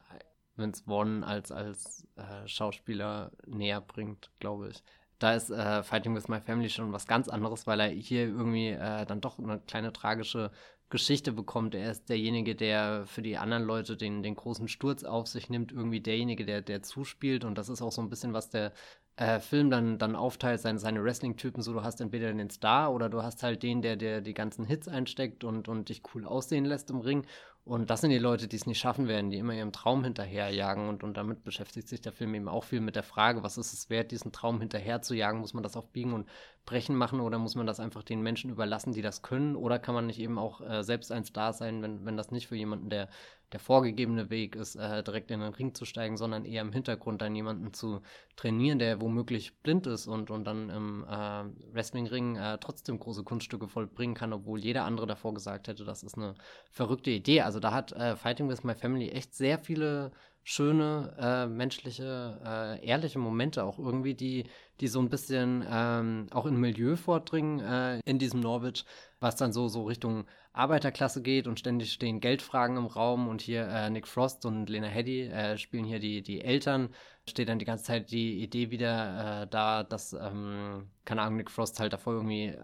Vince Vaughn als, als äh, Schauspieler näher bringt, glaube ich. Da ist äh, Fighting with My Family schon was ganz anderes, weil er hier irgendwie äh, dann doch eine kleine tragische Geschichte bekommt. Er ist derjenige, der für die anderen Leute den, den großen Sturz auf sich nimmt, irgendwie derjenige, der, der zuspielt. Und das ist auch so ein bisschen, was der äh, Film dann, dann aufteilt, seine, seine Wrestling-Typen, so du hast entweder den Star oder du hast halt den, der, der die ganzen Hits einsteckt und, und dich cool aussehen lässt im Ring. Und das sind die Leute, die es nicht schaffen werden, die immer ihrem Traum hinterherjagen. Und, und damit beschäftigt sich der Film eben auch viel mit der Frage, was ist es wert, diesen Traum hinterher zu jagen? Muss man das auf Biegen und Brechen machen oder muss man das einfach den Menschen überlassen, die das können? Oder kann man nicht eben auch äh, selbst ein Star sein, wenn, wenn das nicht für jemanden der, der vorgegebene Weg ist, äh, direkt in den Ring zu steigen, sondern eher im Hintergrund dann jemanden zu trainieren, der womöglich blind ist und, und dann im äh, Wrestlingring äh, trotzdem große Kunststücke vollbringen kann, obwohl jeder andere davor gesagt hätte, das ist eine verrückte Idee. Also da hat äh, Fighting with My Family echt sehr viele schöne, äh, menschliche, äh, ehrliche Momente auch irgendwie, die, die so ein bisschen ähm, auch in Milieu vordringen äh, in diesem Norwich, was dann so, so Richtung Arbeiterklasse geht und ständig stehen Geldfragen im Raum und hier äh, Nick Frost und Lena Headey äh, spielen hier die, die Eltern. Steht dann die ganze Zeit die Idee wieder äh, da, dass, ähm, keine Ahnung, Nick Frost halt davor irgendwie äh,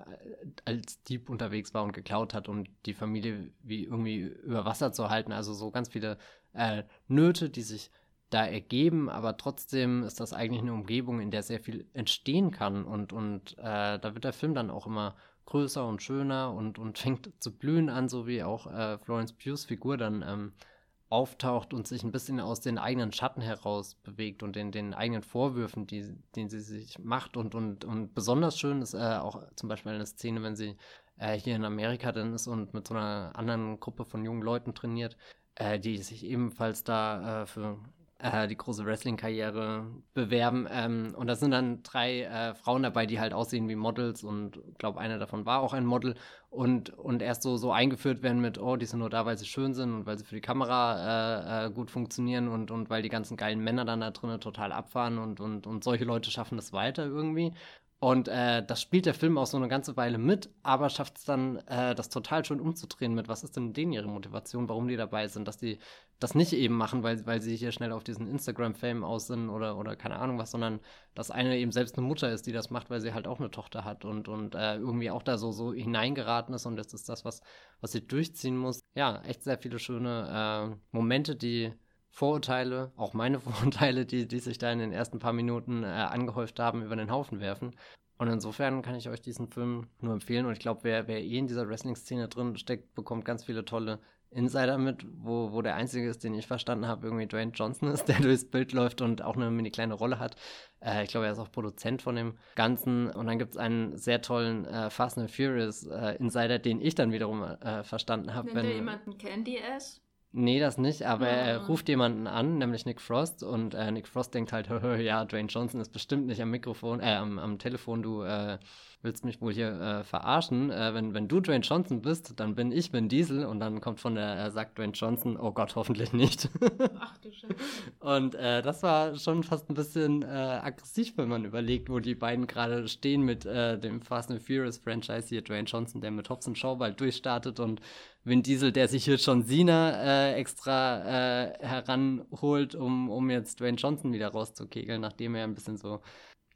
als Dieb unterwegs war und geklaut hat, um die Familie wie irgendwie über Wasser zu halten. Also so ganz viele äh, Nöte, die sich da ergeben, aber trotzdem ist das eigentlich eine Umgebung, in der sehr viel entstehen kann und, und äh, da wird der Film dann auch immer größer und schöner und, und fängt zu blühen an, so wie auch äh, Florence Pughs Figur dann ähm, auftaucht und sich ein bisschen aus den eigenen Schatten heraus bewegt und den, den eigenen Vorwürfen, die, den sie sich macht. Und, und, und besonders schön ist äh, auch zum Beispiel eine Szene, wenn sie äh, hier in Amerika dann ist und mit so einer anderen Gruppe von jungen Leuten trainiert, äh, die sich ebenfalls da äh, für äh, die große Wrestling-Karriere bewerben. Ähm, und da sind dann drei äh, Frauen dabei, die halt aussehen wie Models und glaube, eine davon war auch ein Model und, und erst so, so eingeführt werden mit, oh, die sind nur da, weil sie schön sind und weil sie für die Kamera äh, äh gut funktionieren und, und weil die ganzen geilen Männer dann da drinnen total abfahren und, und, und solche Leute schaffen das weiter irgendwie. Und äh, das spielt der Film auch so eine ganze Weile mit, aber schafft es dann, äh, das total schön umzudrehen mit, was ist denn denen ihre Motivation, warum die dabei sind, dass die das nicht eben machen, weil, weil sie hier schnell auf diesen Instagram-Fame aus sind oder, oder keine Ahnung was, sondern dass eine eben selbst eine Mutter ist, die das macht, weil sie halt auch eine Tochter hat und, und äh, irgendwie auch da so, so hineingeraten ist und das ist das, was, was sie durchziehen muss. Ja, echt sehr viele schöne äh, Momente, die Vorurteile, auch meine Vorurteile, die, die sich da in den ersten paar Minuten äh, angehäuft haben, über den Haufen werfen. Und insofern kann ich euch diesen Film nur empfehlen. Und ich glaube, wer, wer eh in dieser Wrestling-Szene drin steckt, bekommt ganz viele tolle Insider mit, wo, wo der einzige ist, den ich verstanden habe, irgendwie Dwayne Johnson ist, der durchs Bild läuft und auch eine mini kleine Rolle hat. Äh, ich glaube, er ist auch Produzent von dem Ganzen. Und dann gibt es einen sehr tollen äh, Fast and Furious äh, Insider, den ich dann wiederum äh, verstanden habe. Nennt wenn, er jemanden Candy Ass? Nee, das nicht, aber er ah. ruft jemanden an, nämlich Nick Frost, und äh, Nick Frost denkt halt, ja, Dwayne Johnson ist bestimmt nicht am Mikrofon, äh, am, am Telefon, du äh, willst mich wohl hier äh, verarschen. Äh, wenn, wenn du Dwayne Johnson bist, dann bin ich Vin Diesel und dann kommt von der, äh, sagt Dwayne Johnson, oh Gott, hoffentlich nicht. Ach du Scheiße. Und äh, das war schon fast ein bisschen äh, aggressiv, wenn man überlegt, wo die beiden gerade stehen mit äh, dem Fast and Furious Franchise hier, Dwayne Johnson, der mit Hobbs Shaw bald durchstartet und Vin Diesel, der sich hier schon Cena extra heranholt, um, um jetzt Dwayne Johnson wieder rauszukegeln, nachdem er ein bisschen so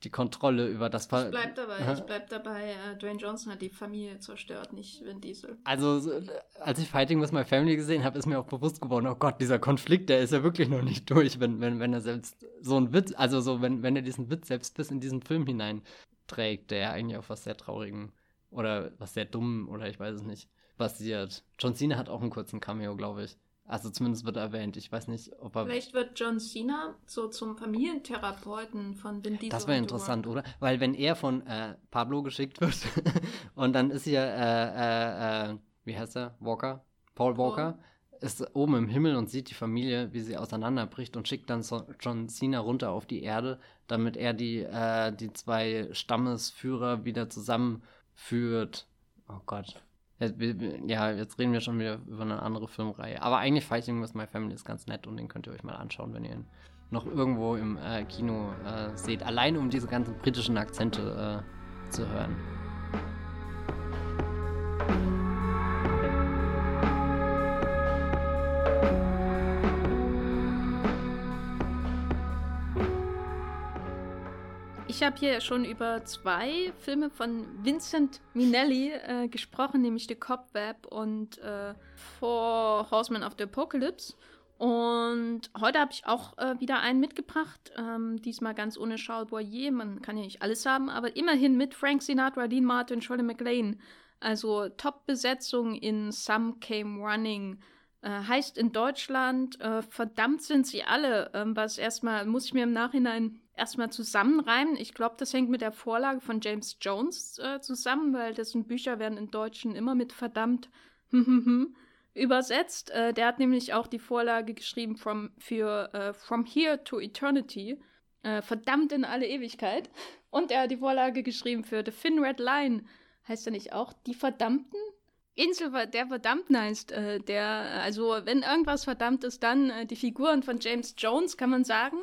die Kontrolle über das Ver Ich bleib dabei, ich bleib dabei. Äh, Dwayne Johnson hat die Familie zerstört, nicht Vin Diesel. Also, als ich Fighting with My Family gesehen habe, ist mir auch bewusst geworden, oh Gott, dieser Konflikt, der ist ja wirklich noch nicht durch, wenn, wenn, wenn er selbst so einen Witz, also so, wenn, wenn er diesen Witz selbst bis in diesen Film hinein trägt, der eigentlich auf was sehr Traurigen oder was sehr Dumm oder ich weiß es nicht, basiert. John Cena hat auch einen kurzen Cameo, glaube ich. Also zumindest wird er erwähnt. Ich weiß nicht, ob er. Vielleicht wird John Cena so zum Familientherapeuten von Vin Diesel. Das wäre interessant, oder? Weil wenn er von äh, Pablo geschickt wird und dann ist hier, äh, äh, äh, wie heißt er? Walker? Paul Walker? Paul. Ist oben im Himmel und sieht die Familie, wie sie auseinanderbricht und schickt dann so John Cena runter auf die Erde, damit er die, äh, die zwei Stammesführer wieder zusammenführt. Oh Gott, ja, jetzt reden wir schon wieder über eine andere Filmreihe. Aber eigentlich Fighting with My Family ist ganz nett und den könnt ihr euch mal anschauen, wenn ihr ihn noch irgendwo im äh, Kino äh, seht. Allein um diese ganzen britischen Akzente äh, zu hören. Ich habe hier schon über zwei Filme von Vincent Minnelli äh, gesprochen, nämlich The Cobweb und äh, Four Horsemen of the Apocalypse. Und heute habe ich auch äh, wieder einen mitgebracht. Ähm, diesmal ganz ohne Charles Boyer. Man kann ja nicht alles haben, aber immerhin mit Frank Sinatra, Dean Martin, Shirley MacLaine. Also Top-Besetzung in Some Came Running. Äh, heißt in Deutschland, äh, verdammt sind sie alle. Ähm, was erstmal, muss ich mir im Nachhinein erstmal zusammenreimen. Ich glaube, das hängt mit der Vorlage von James Jones äh, zusammen, weil dessen Bücher werden in Deutschen immer mit verdammt übersetzt. Äh, der hat nämlich auch die Vorlage geschrieben from, für äh, From Here to Eternity. Verdammt in alle Ewigkeit. Und er hat die Vorlage geschrieben für The Thin Red Line. Heißt er nicht auch Die Verdammten? Insel der Verdammten heißt äh, der, also wenn irgendwas verdammt ist, dann äh, die Figuren von James Jones, kann man sagen.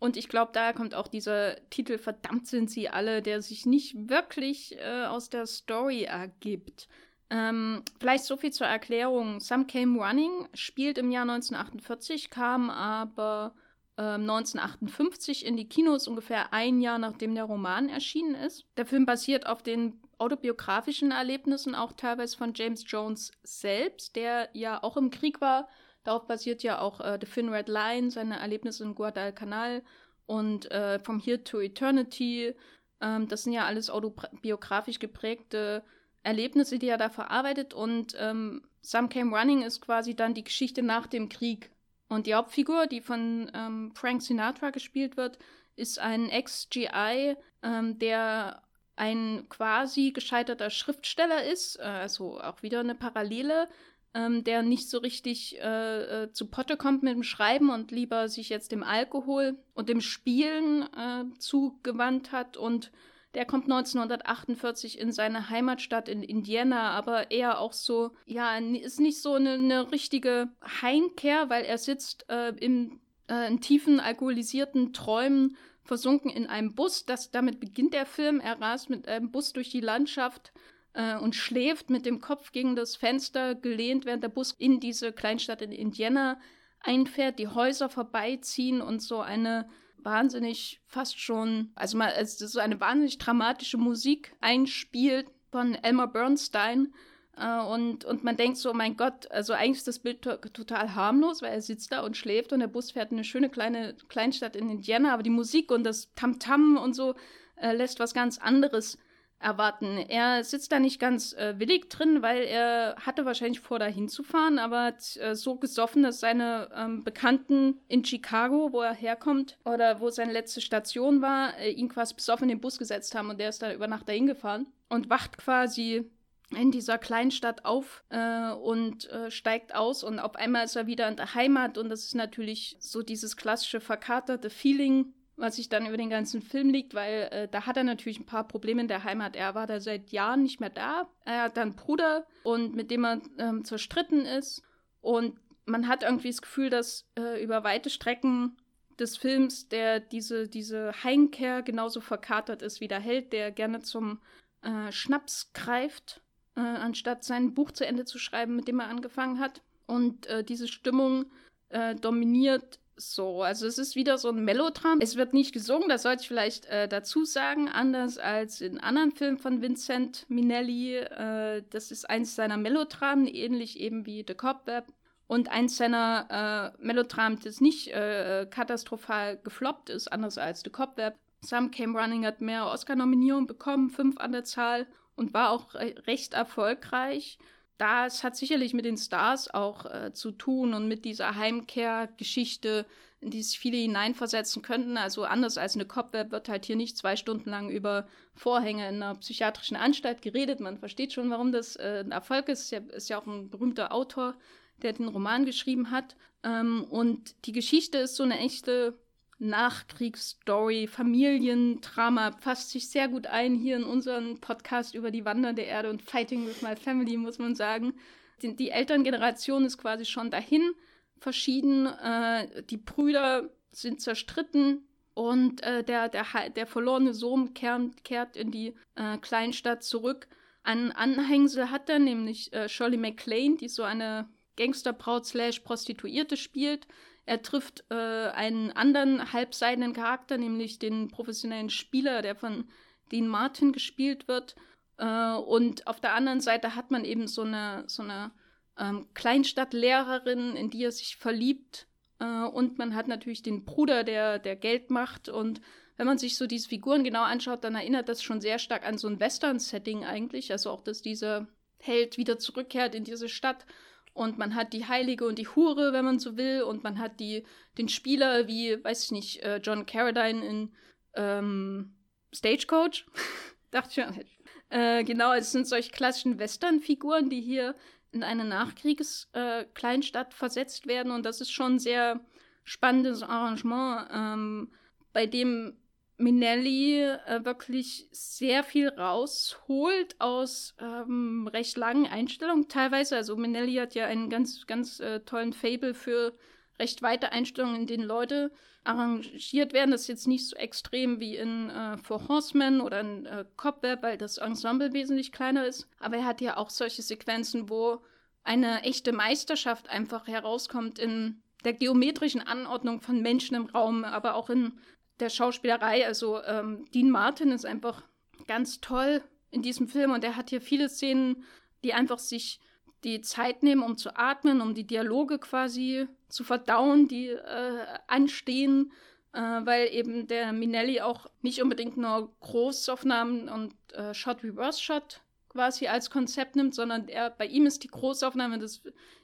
Und ich glaube, daher kommt auch dieser Titel Verdammt sind sie alle, der sich nicht wirklich äh, aus der Story ergibt. Ähm, vielleicht so viel zur Erklärung. Some Came Running spielt im Jahr 1948, kam aber äh, 1958 in die Kinos, ungefähr ein Jahr nachdem der Roman erschienen ist. Der Film basiert auf den autobiografischen Erlebnissen, auch teilweise von James Jones selbst, der ja auch im Krieg war Darauf basiert ja auch äh, The Thin Red Line, seine Erlebnisse in Guadalcanal und äh, From Here to Eternity. Ähm, das sind ja alles autobiografisch geprägte Erlebnisse, die er da verarbeitet. Und ähm, Some Came Running ist quasi dann die Geschichte nach dem Krieg. Und die Hauptfigur, die von ähm, Frank Sinatra gespielt wird, ist ein Ex-GI, ähm, der ein quasi gescheiterter Schriftsteller ist, äh, also auch wieder eine Parallele, ähm, der nicht so richtig äh, äh, zu Potte kommt mit dem Schreiben und lieber sich jetzt dem Alkohol und dem Spielen äh, zugewandt hat. Und der kommt 1948 in seine Heimatstadt in Indiana, aber eher auch so, ja, ist nicht so eine, eine richtige Heimkehr, weil er sitzt äh, im, äh, in tiefen alkoholisierten Träumen versunken in einem Bus. Das, damit beginnt der Film. Er rast mit einem Bus durch die Landschaft äh, und schläft mit dem Kopf gegen das Fenster gelehnt, während der Bus in diese Kleinstadt in Indiana einfährt, die Häuser vorbeiziehen und so eine wahnsinnig fast schon, also mal, also so eine wahnsinnig dramatische Musik einspielt von Elmer Bernstein. Äh, und, und man denkt so, oh mein Gott, also eigentlich ist das Bild to total harmlos, weil er sitzt da und schläft und der Bus fährt in eine schöne kleine Kleinstadt in Indiana, aber die Musik und das Tamtam -Tam und so äh, lässt was ganz anderes erwarten. Er sitzt da nicht ganz äh, willig drin, weil er hatte wahrscheinlich vor, da hinzufahren, aber hat äh, so gesoffen, dass seine ähm, Bekannten in Chicago, wo er herkommt, oder wo seine letzte Station war, äh, ihn quasi besoffen in den Bus gesetzt haben und der ist da über Nacht dahin gefahren und wacht quasi in dieser Kleinstadt auf äh, und äh, steigt aus und auf einmal ist er wieder in der Heimat und das ist natürlich so dieses klassische verkaterte Feeling, was sich dann über den ganzen Film liegt, weil äh, da hat er natürlich ein paar Probleme in der Heimat. Er war da seit Jahren nicht mehr da. Er hat dann einen Bruder und mit dem er ähm, zerstritten ist. Und man hat irgendwie das Gefühl, dass äh, über weite Strecken des Films der diese, diese Heimkehr genauso verkatert ist wie der Held, der gerne zum äh, Schnaps greift, äh, anstatt sein Buch zu Ende zu schreiben, mit dem er angefangen hat. Und äh, diese Stimmung äh, dominiert so, also es ist wieder so ein Melodram. Es wird nicht gesungen, das sollte ich vielleicht äh, dazu sagen, anders als in anderen Filmen von Vincent Minelli. Äh, das ist eins seiner Melodramen, ähnlich eben wie The Cobweb. Und eins seiner äh, Melodramen, das nicht katastrophal gefloppt ist, anders als The Cobweb. Some Came Running hat mehr Oscar-Nominierungen bekommen, fünf an der Zahl, und war auch recht erfolgreich das hat sicherlich mit den Stars auch äh, zu tun und mit dieser Heimkehrgeschichte, in die sich viele hineinversetzen könnten. Also anders als eine Cobweb wird halt hier nicht zwei Stunden lang über Vorhänge in einer psychiatrischen Anstalt geredet. Man versteht schon, warum das äh, ein Erfolg ist. Ist ja, ist ja auch ein berühmter Autor, der den Roman geschrieben hat. Ähm, und die Geschichte ist so eine echte Nachkriegsstory, Familiendrama, passt sich sehr gut ein hier in unseren Podcast über die wandernde Erde und Fighting with My Family, muss man sagen. Die, die Elterngeneration ist quasi schon dahin verschieden. Äh, die Brüder sind zerstritten und äh, der, der, der verlorene Sohn kehrt, kehrt in die äh, Kleinstadt zurück. Ein Anhängsel hat er, nämlich äh, Shirley MacLaine, die so eine Gangsterbraut slash Prostituierte spielt. Er trifft äh, einen anderen halbseidenen Charakter, nämlich den professionellen Spieler, der von Dean Martin gespielt wird. Äh, und auf der anderen Seite hat man eben so eine, so eine ähm, Kleinstadtlehrerin, in die er sich verliebt. Äh, und man hat natürlich den Bruder, der, der Geld macht. Und wenn man sich so diese Figuren genau anschaut, dann erinnert das schon sehr stark an so ein Western-Setting eigentlich. Also auch, dass dieser Held wieder zurückkehrt in diese Stadt und man hat die Heilige und die Hure, wenn man so will, und man hat die, den Spieler wie, weiß ich nicht, äh, John Carradine in ähm, Stagecoach. Dachte schon. Äh, genau, es sind solche klassischen Western-Figuren, die hier in eine Nachkriegs-Kleinstadt äh, versetzt werden. Und das ist schon ein sehr spannendes Arrangement, ähm, bei dem Minelli äh, wirklich sehr viel rausholt aus ähm, recht langen Einstellungen teilweise. Also Minelli hat ja einen ganz, ganz äh, tollen Fable für recht weite Einstellungen, in denen Leute arrangiert werden. Das ist jetzt nicht so extrem wie in äh, Four Horsemen oder in äh, Cobweb, weil das Ensemble wesentlich kleiner ist. Aber er hat ja auch solche Sequenzen, wo eine echte Meisterschaft einfach herauskommt in der geometrischen Anordnung von Menschen im Raum, aber auch in der Schauspielerei. Also ähm, Dean Martin ist einfach ganz toll in diesem Film und er hat hier viele Szenen, die einfach sich die Zeit nehmen, um zu atmen, um die Dialoge quasi zu verdauen, die äh, anstehen, äh, weil eben der Minelli auch nicht unbedingt nur Großaufnahmen und äh, Shot-Reverse-Shot quasi als Konzept nimmt, sondern er, bei ihm ist die Großaufnahme das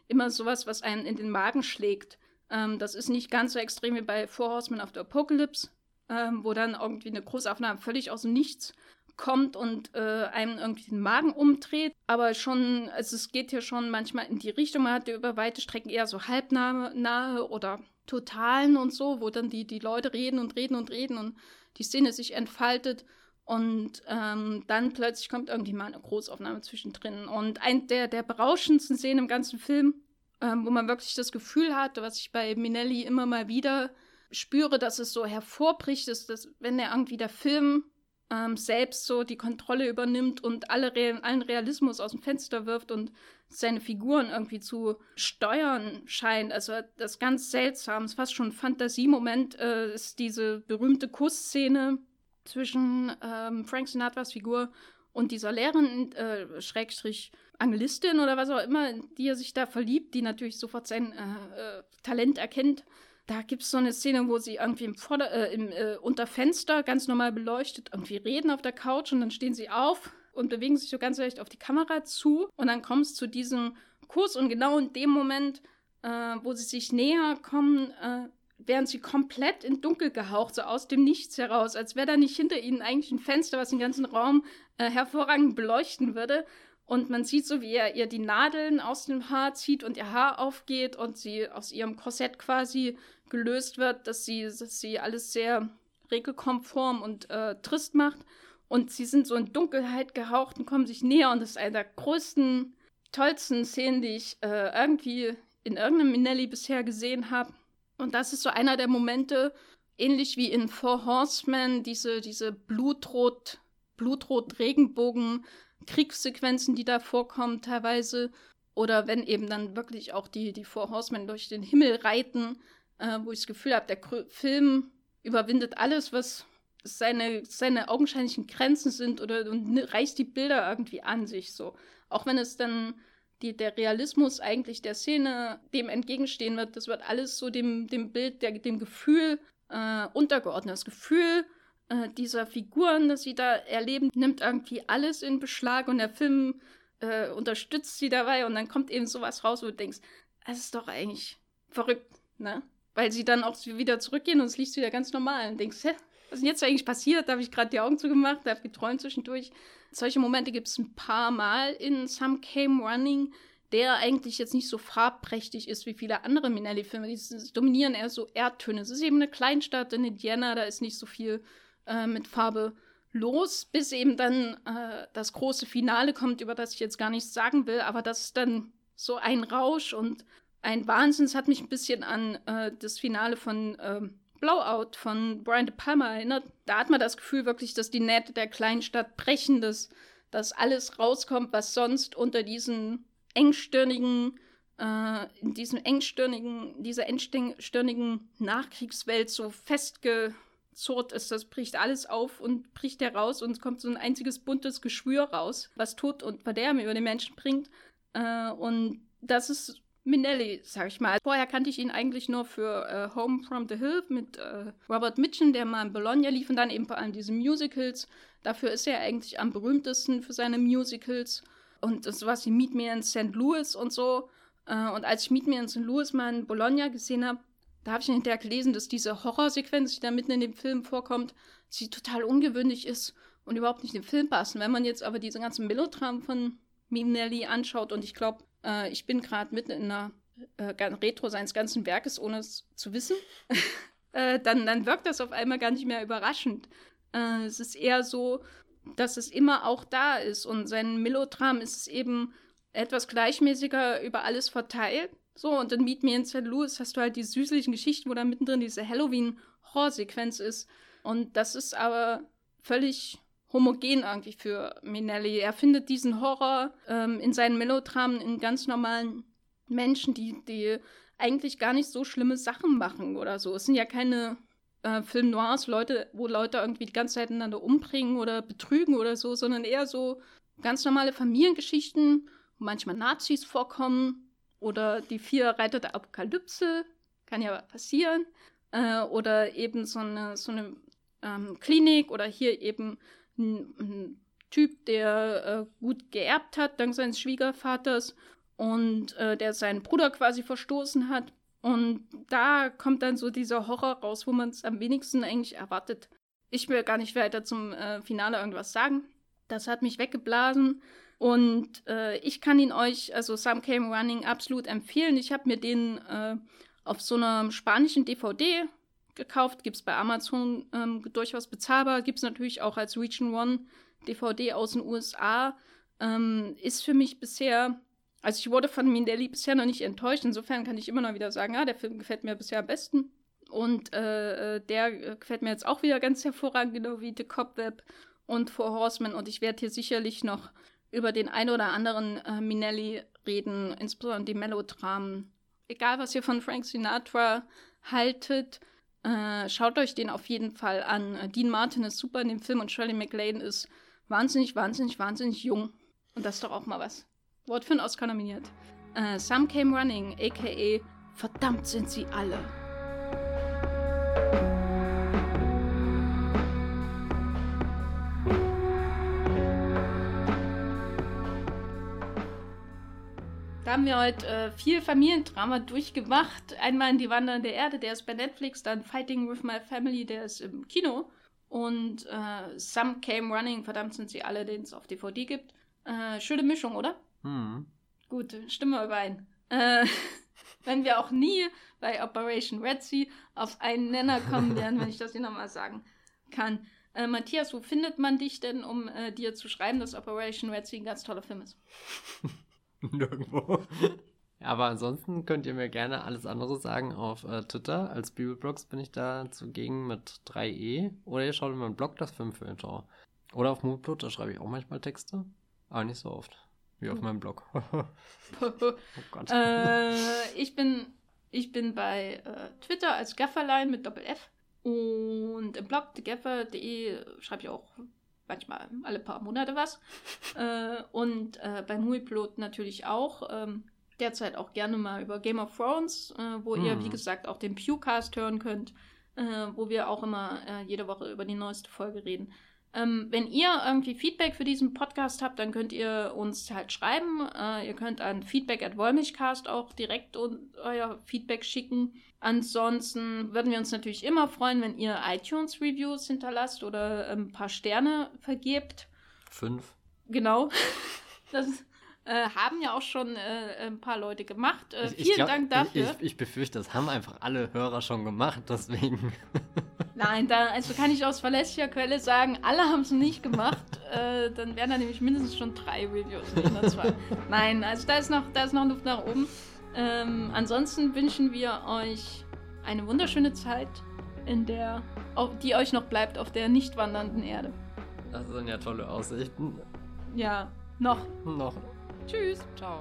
immer sowas, was einen in den Magen schlägt. Ähm, das ist nicht ganz so extrem wie bei Four Horsemen of the Apocalypse, ähm, wo dann irgendwie eine Großaufnahme völlig aus dem Nichts kommt und äh, einem irgendwie den Magen umdreht. Aber schon, also es geht hier schon manchmal in die Richtung, man hat über weite Strecken eher so halbnahe nahe oder totalen und so, wo dann die, die Leute reden und reden und reden und die Szene sich entfaltet. Und ähm, dann plötzlich kommt irgendwie mal eine Großaufnahme zwischendrin. Und ein der, der berauschendsten Szenen im ganzen Film, ähm, wo man wirklich das Gefühl hatte, was ich bei Minelli immer mal wieder spüre, dass es so hervorbricht, ist, dass wenn er irgendwie der Film ähm, selbst so die Kontrolle übernimmt und alle Re allen Realismus aus dem Fenster wirft und seine Figuren irgendwie zu steuern scheint. Also das ist ganz seltsam, ist fast schon ein Fantasiemoment, äh, ist diese berühmte Kussszene zwischen ähm, Frank Sinatras Figur und dieser Lehrerin, äh, Schrägstrich Angelistin oder was auch immer, die er sich da verliebt, die natürlich sofort sein äh, äh, Talent erkennt. Da gibt es so eine Szene, wo sie irgendwie im, Vorder äh, im äh, unter Fenster ganz normal beleuchtet irgendwie reden auf der Couch und dann stehen sie auf und bewegen sich so ganz leicht auf die Kamera zu und dann kommt es zu diesem Kurs und genau in dem Moment, äh, wo sie sich näher kommen, äh, werden sie komplett in Dunkel gehaucht, so aus dem Nichts heraus, als wäre da nicht hinter ihnen eigentlich ein Fenster, was den ganzen Raum äh, hervorragend beleuchten würde. Und man sieht so, wie er ihr die Nadeln aus dem Haar zieht und ihr Haar aufgeht und sie aus ihrem Korsett quasi gelöst wird, dass sie, dass sie alles sehr regelkonform und äh, trist macht. Und sie sind so in Dunkelheit gehaucht und kommen sich näher. Und das ist eine der größten, tollsten Szenen, die ich äh, irgendwie in irgendeinem Minelli bisher gesehen habe. Und das ist so einer der Momente, ähnlich wie in Four Horsemen, diese, diese Blutrot, Blutrot-Regenbogen, Kriegssequenzen, die da vorkommen teilweise. Oder wenn eben dann wirklich auch die, die Four Horsemen durch den Himmel reiten, äh, wo ich das Gefühl habe, der K Film überwindet alles, was seine, seine augenscheinlichen Grenzen sind oder und reißt die Bilder irgendwie an sich so. Auch wenn es dann die, der Realismus eigentlich der Szene dem entgegenstehen wird, das wird alles so dem, dem Bild, der, dem Gefühl äh, untergeordnet. Das Gefühl äh, dieser Figuren, das sie da erleben, nimmt irgendwie alles in Beschlag und der Film äh, unterstützt sie dabei und dann kommt eben sowas raus, wo du denkst, das ist doch eigentlich verrückt, ne? Weil sie dann auch wieder zurückgehen und es liegt wieder ganz normal und denkst, hä, was ist denn jetzt eigentlich passiert? Da habe ich gerade die Augen zugemacht, da habe geträumt zwischendurch. Solche Momente gibt es ein paar Mal in Some Came Running, der eigentlich jetzt nicht so farbprächtig ist wie viele andere Minelli-Filme. Die dominieren eher so Erdtöne. Es ist eben eine Kleinstadt in Indiana, da ist nicht so viel äh, mit Farbe los, bis eben dann äh, das große Finale kommt, über das ich jetzt gar nichts sagen will, aber das ist dann so ein Rausch und ein Wahnsinn. Es hat mich ein bisschen an äh, das Finale von ähm, Blowout von Brian De Palma erinnert. Da hat man das Gefühl wirklich, dass die Nähte der Kleinstadt brechen, dass, dass alles rauskommt, was sonst unter diesen engstirnigen, äh, in diesem engstirnigen, dieser engstirnigen Nachkriegswelt so festgezurrt ist. Das bricht alles auf und bricht heraus und es kommt so ein einziges buntes Geschwür raus, was Tod und Verderben über den Menschen bringt. Äh, und das ist Minelli, sag ich mal. Vorher kannte ich ihn eigentlich nur für äh, Home from the Hill mit äh, Robert Mitchum, der mal in Bologna lief und dann eben vor allem diese Musicals. Dafür ist er eigentlich am berühmtesten für seine Musicals und sowas wie Meet Me in St. Louis und so. Äh, und als ich Meet Me in St. Louis mal in Bologna gesehen habe, da habe ich hinterher gelesen, dass diese Horrorsequenz, die da mitten in dem Film vorkommt, sie total ungewöhnlich ist und überhaupt nicht in den Film passen. Wenn man jetzt aber diese ganzen Melodramen von Minelli anschaut und ich glaube, äh, ich bin gerade mitten in einer äh, Retro seines ganzen Werkes, ohne es zu wissen. äh, dann, dann wirkt das auf einmal gar nicht mehr überraschend. Äh, es ist eher so, dass es immer auch da ist. Und sein Melodram ist eben etwas gleichmäßiger über alles verteilt. So, und in Meet Me in St. Louis hast du halt die süßlichen Geschichten, wo dann mittendrin diese Halloween-Horror-Sequenz ist. Und das ist aber völlig homogen irgendwie für Minelli. Er findet diesen Horror ähm, in seinen Melodramen in ganz normalen Menschen, die, die eigentlich gar nicht so schlimme Sachen machen oder so. Es sind ja keine äh, Film Noirs, Leute, wo Leute irgendwie die ganze Zeit einander umbringen oder betrügen oder so, sondern eher so ganz normale Familiengeschichten, wo manchmal Nazis vorkommen oder die vier Reiter der Apokalypse, kann ja passieren. Äh, oder eben so eine, so eine ähm, Klinik oder hier eben ein, Typ, der äh, gut geerbt hat, dank seines Schwiegervaters und äh, der seinen Bruder quasi verstoßen hat. Und da kommt dann so dieser Horror raus, wo man es am wenigsten eigentlich erwartet. Ich will gar nicht weiter zum äh, Finale irgendwas sagen. Das hat mich weggeblasen. Und äh, ich kann ihn euch, also Some Came Running, absolut empfehlen. Ich habe mir den äh, auf so einer spanischen DVD gekauft, gibt es bei Amazon ähm, durchaus bezahlbar, gibt es natürlich auch als Region One DVD aus den USA. Ähm, ist für mich bisher, also ich wurde von Mindelli bisher noch nicht enttäuscht, insofern kann ich immer noch wieder sagen, ja, der Film gefällt mir bisher am besten. Und äh, äh der äh, gefällt mir jetzt auch wieder ganz hervorragend, genau wie The Cobweb und Four Horsemen. Und ich werde hier sicherlich noch über den ein oder anderen äh, Minelli reden, insbesondere die Melodramen. Egal, was ihr von Frank Sinatra haltet, äh, schaut euch den auf jeden Fall an. Dean Martin ist super in dem Film und Shirley MacLaine ist wahnsinnig, wahnsinnig, wahnsinnig jung. Und das ist doch auch mal was. Wort für einen Oscar nominiert. Äh, Some Came Running, aka Verdammt sind sie alle. Haben wir heute äh, viel Familiendrama durchgemacht. Einmal in Die Wandern der Erde, der ist bei Netflix, dann Fighting with My Family, der ist im Kino. Und äh, Some Came Running, verdammt sind sie alle, den es auf DVD gibt. Äh, schöne Mischung, oder? Hm. Gut, stimme überein. Äh, wenn wir auch nie bei Operation Red Sea auf einen Nenner kommen werden, wenn ich das hier nochmal sagen kann. Äh, Matthias, wo findet man dich denn, um äh, dir zu schreiben, dass Operation Red Sea ein ganz toller Film ist? Nirgendwo. Aber ansonsten könnt ihr mir gerne alles andere sagen auf äh, Twitter. Als Bibelblogs bin ich da zugegen mit 3e. Oder ihr schaut in meinen Blog, das Filmfilter. Oder auf Moodblood, da schreibe ich auch manchmal Texte. Aber nicht so oft. Wie auf hm. meinem Blog. oh Gott. Äh, ich, bin, ich bin bei äh, Twitter als Gafferlein mit Doppel-F. Und im Blog thegaffer.de schreibe ich auch manchmal alle paar Monate was. äh, und äh, bei Muiplot natürlich auch. Ähm, derzeit auch gerne mal über Game of Thrones, äh, wo hm. ihr, wie gesagt, auch den Pewcast hören könnt, äh, wo wir auch immer äh, jede Woche über die neueste Folge reden. Ähm, wenn ihr irgendwie Feedback für diesen Podcast habt, dann könnt ihr uns halt schreiben. Äh, ihr könnt an feedback at Wollmilchcast auch direkt euer Feedback schicken. Ansonsten würden wir uns natürlich immer freuen, wenn ihr iTunes-Reviews hinterlasst oder ein paar Sterne vergebt. Fünf. Genau. Das äh, haben ja auch schon äh, ein paar Leute gemacht. Äh, ich, vielen glaub, Dank dafür. Ich, ich, befürchte, das haben einfach alle Hörer schon gemacht, deswegen. Nein, da, also kann ich aus verlässlicher Quelle sagen, alle haben es nicht gemacht. Äh, dann wären da nämlich mindestens schon drei Reviews, nicht nur zwei. Nein, also da ist noch, da ist noch Luft nach oben. Ähm, ansonsten wünschen wir euch eine wunderschöne Zeit, in der, die euch noch bleibt auf der nicht wandernden Erde. Das sind ja tolle Aussichten. Ja, noch. Noch. Tschüss. Ciao.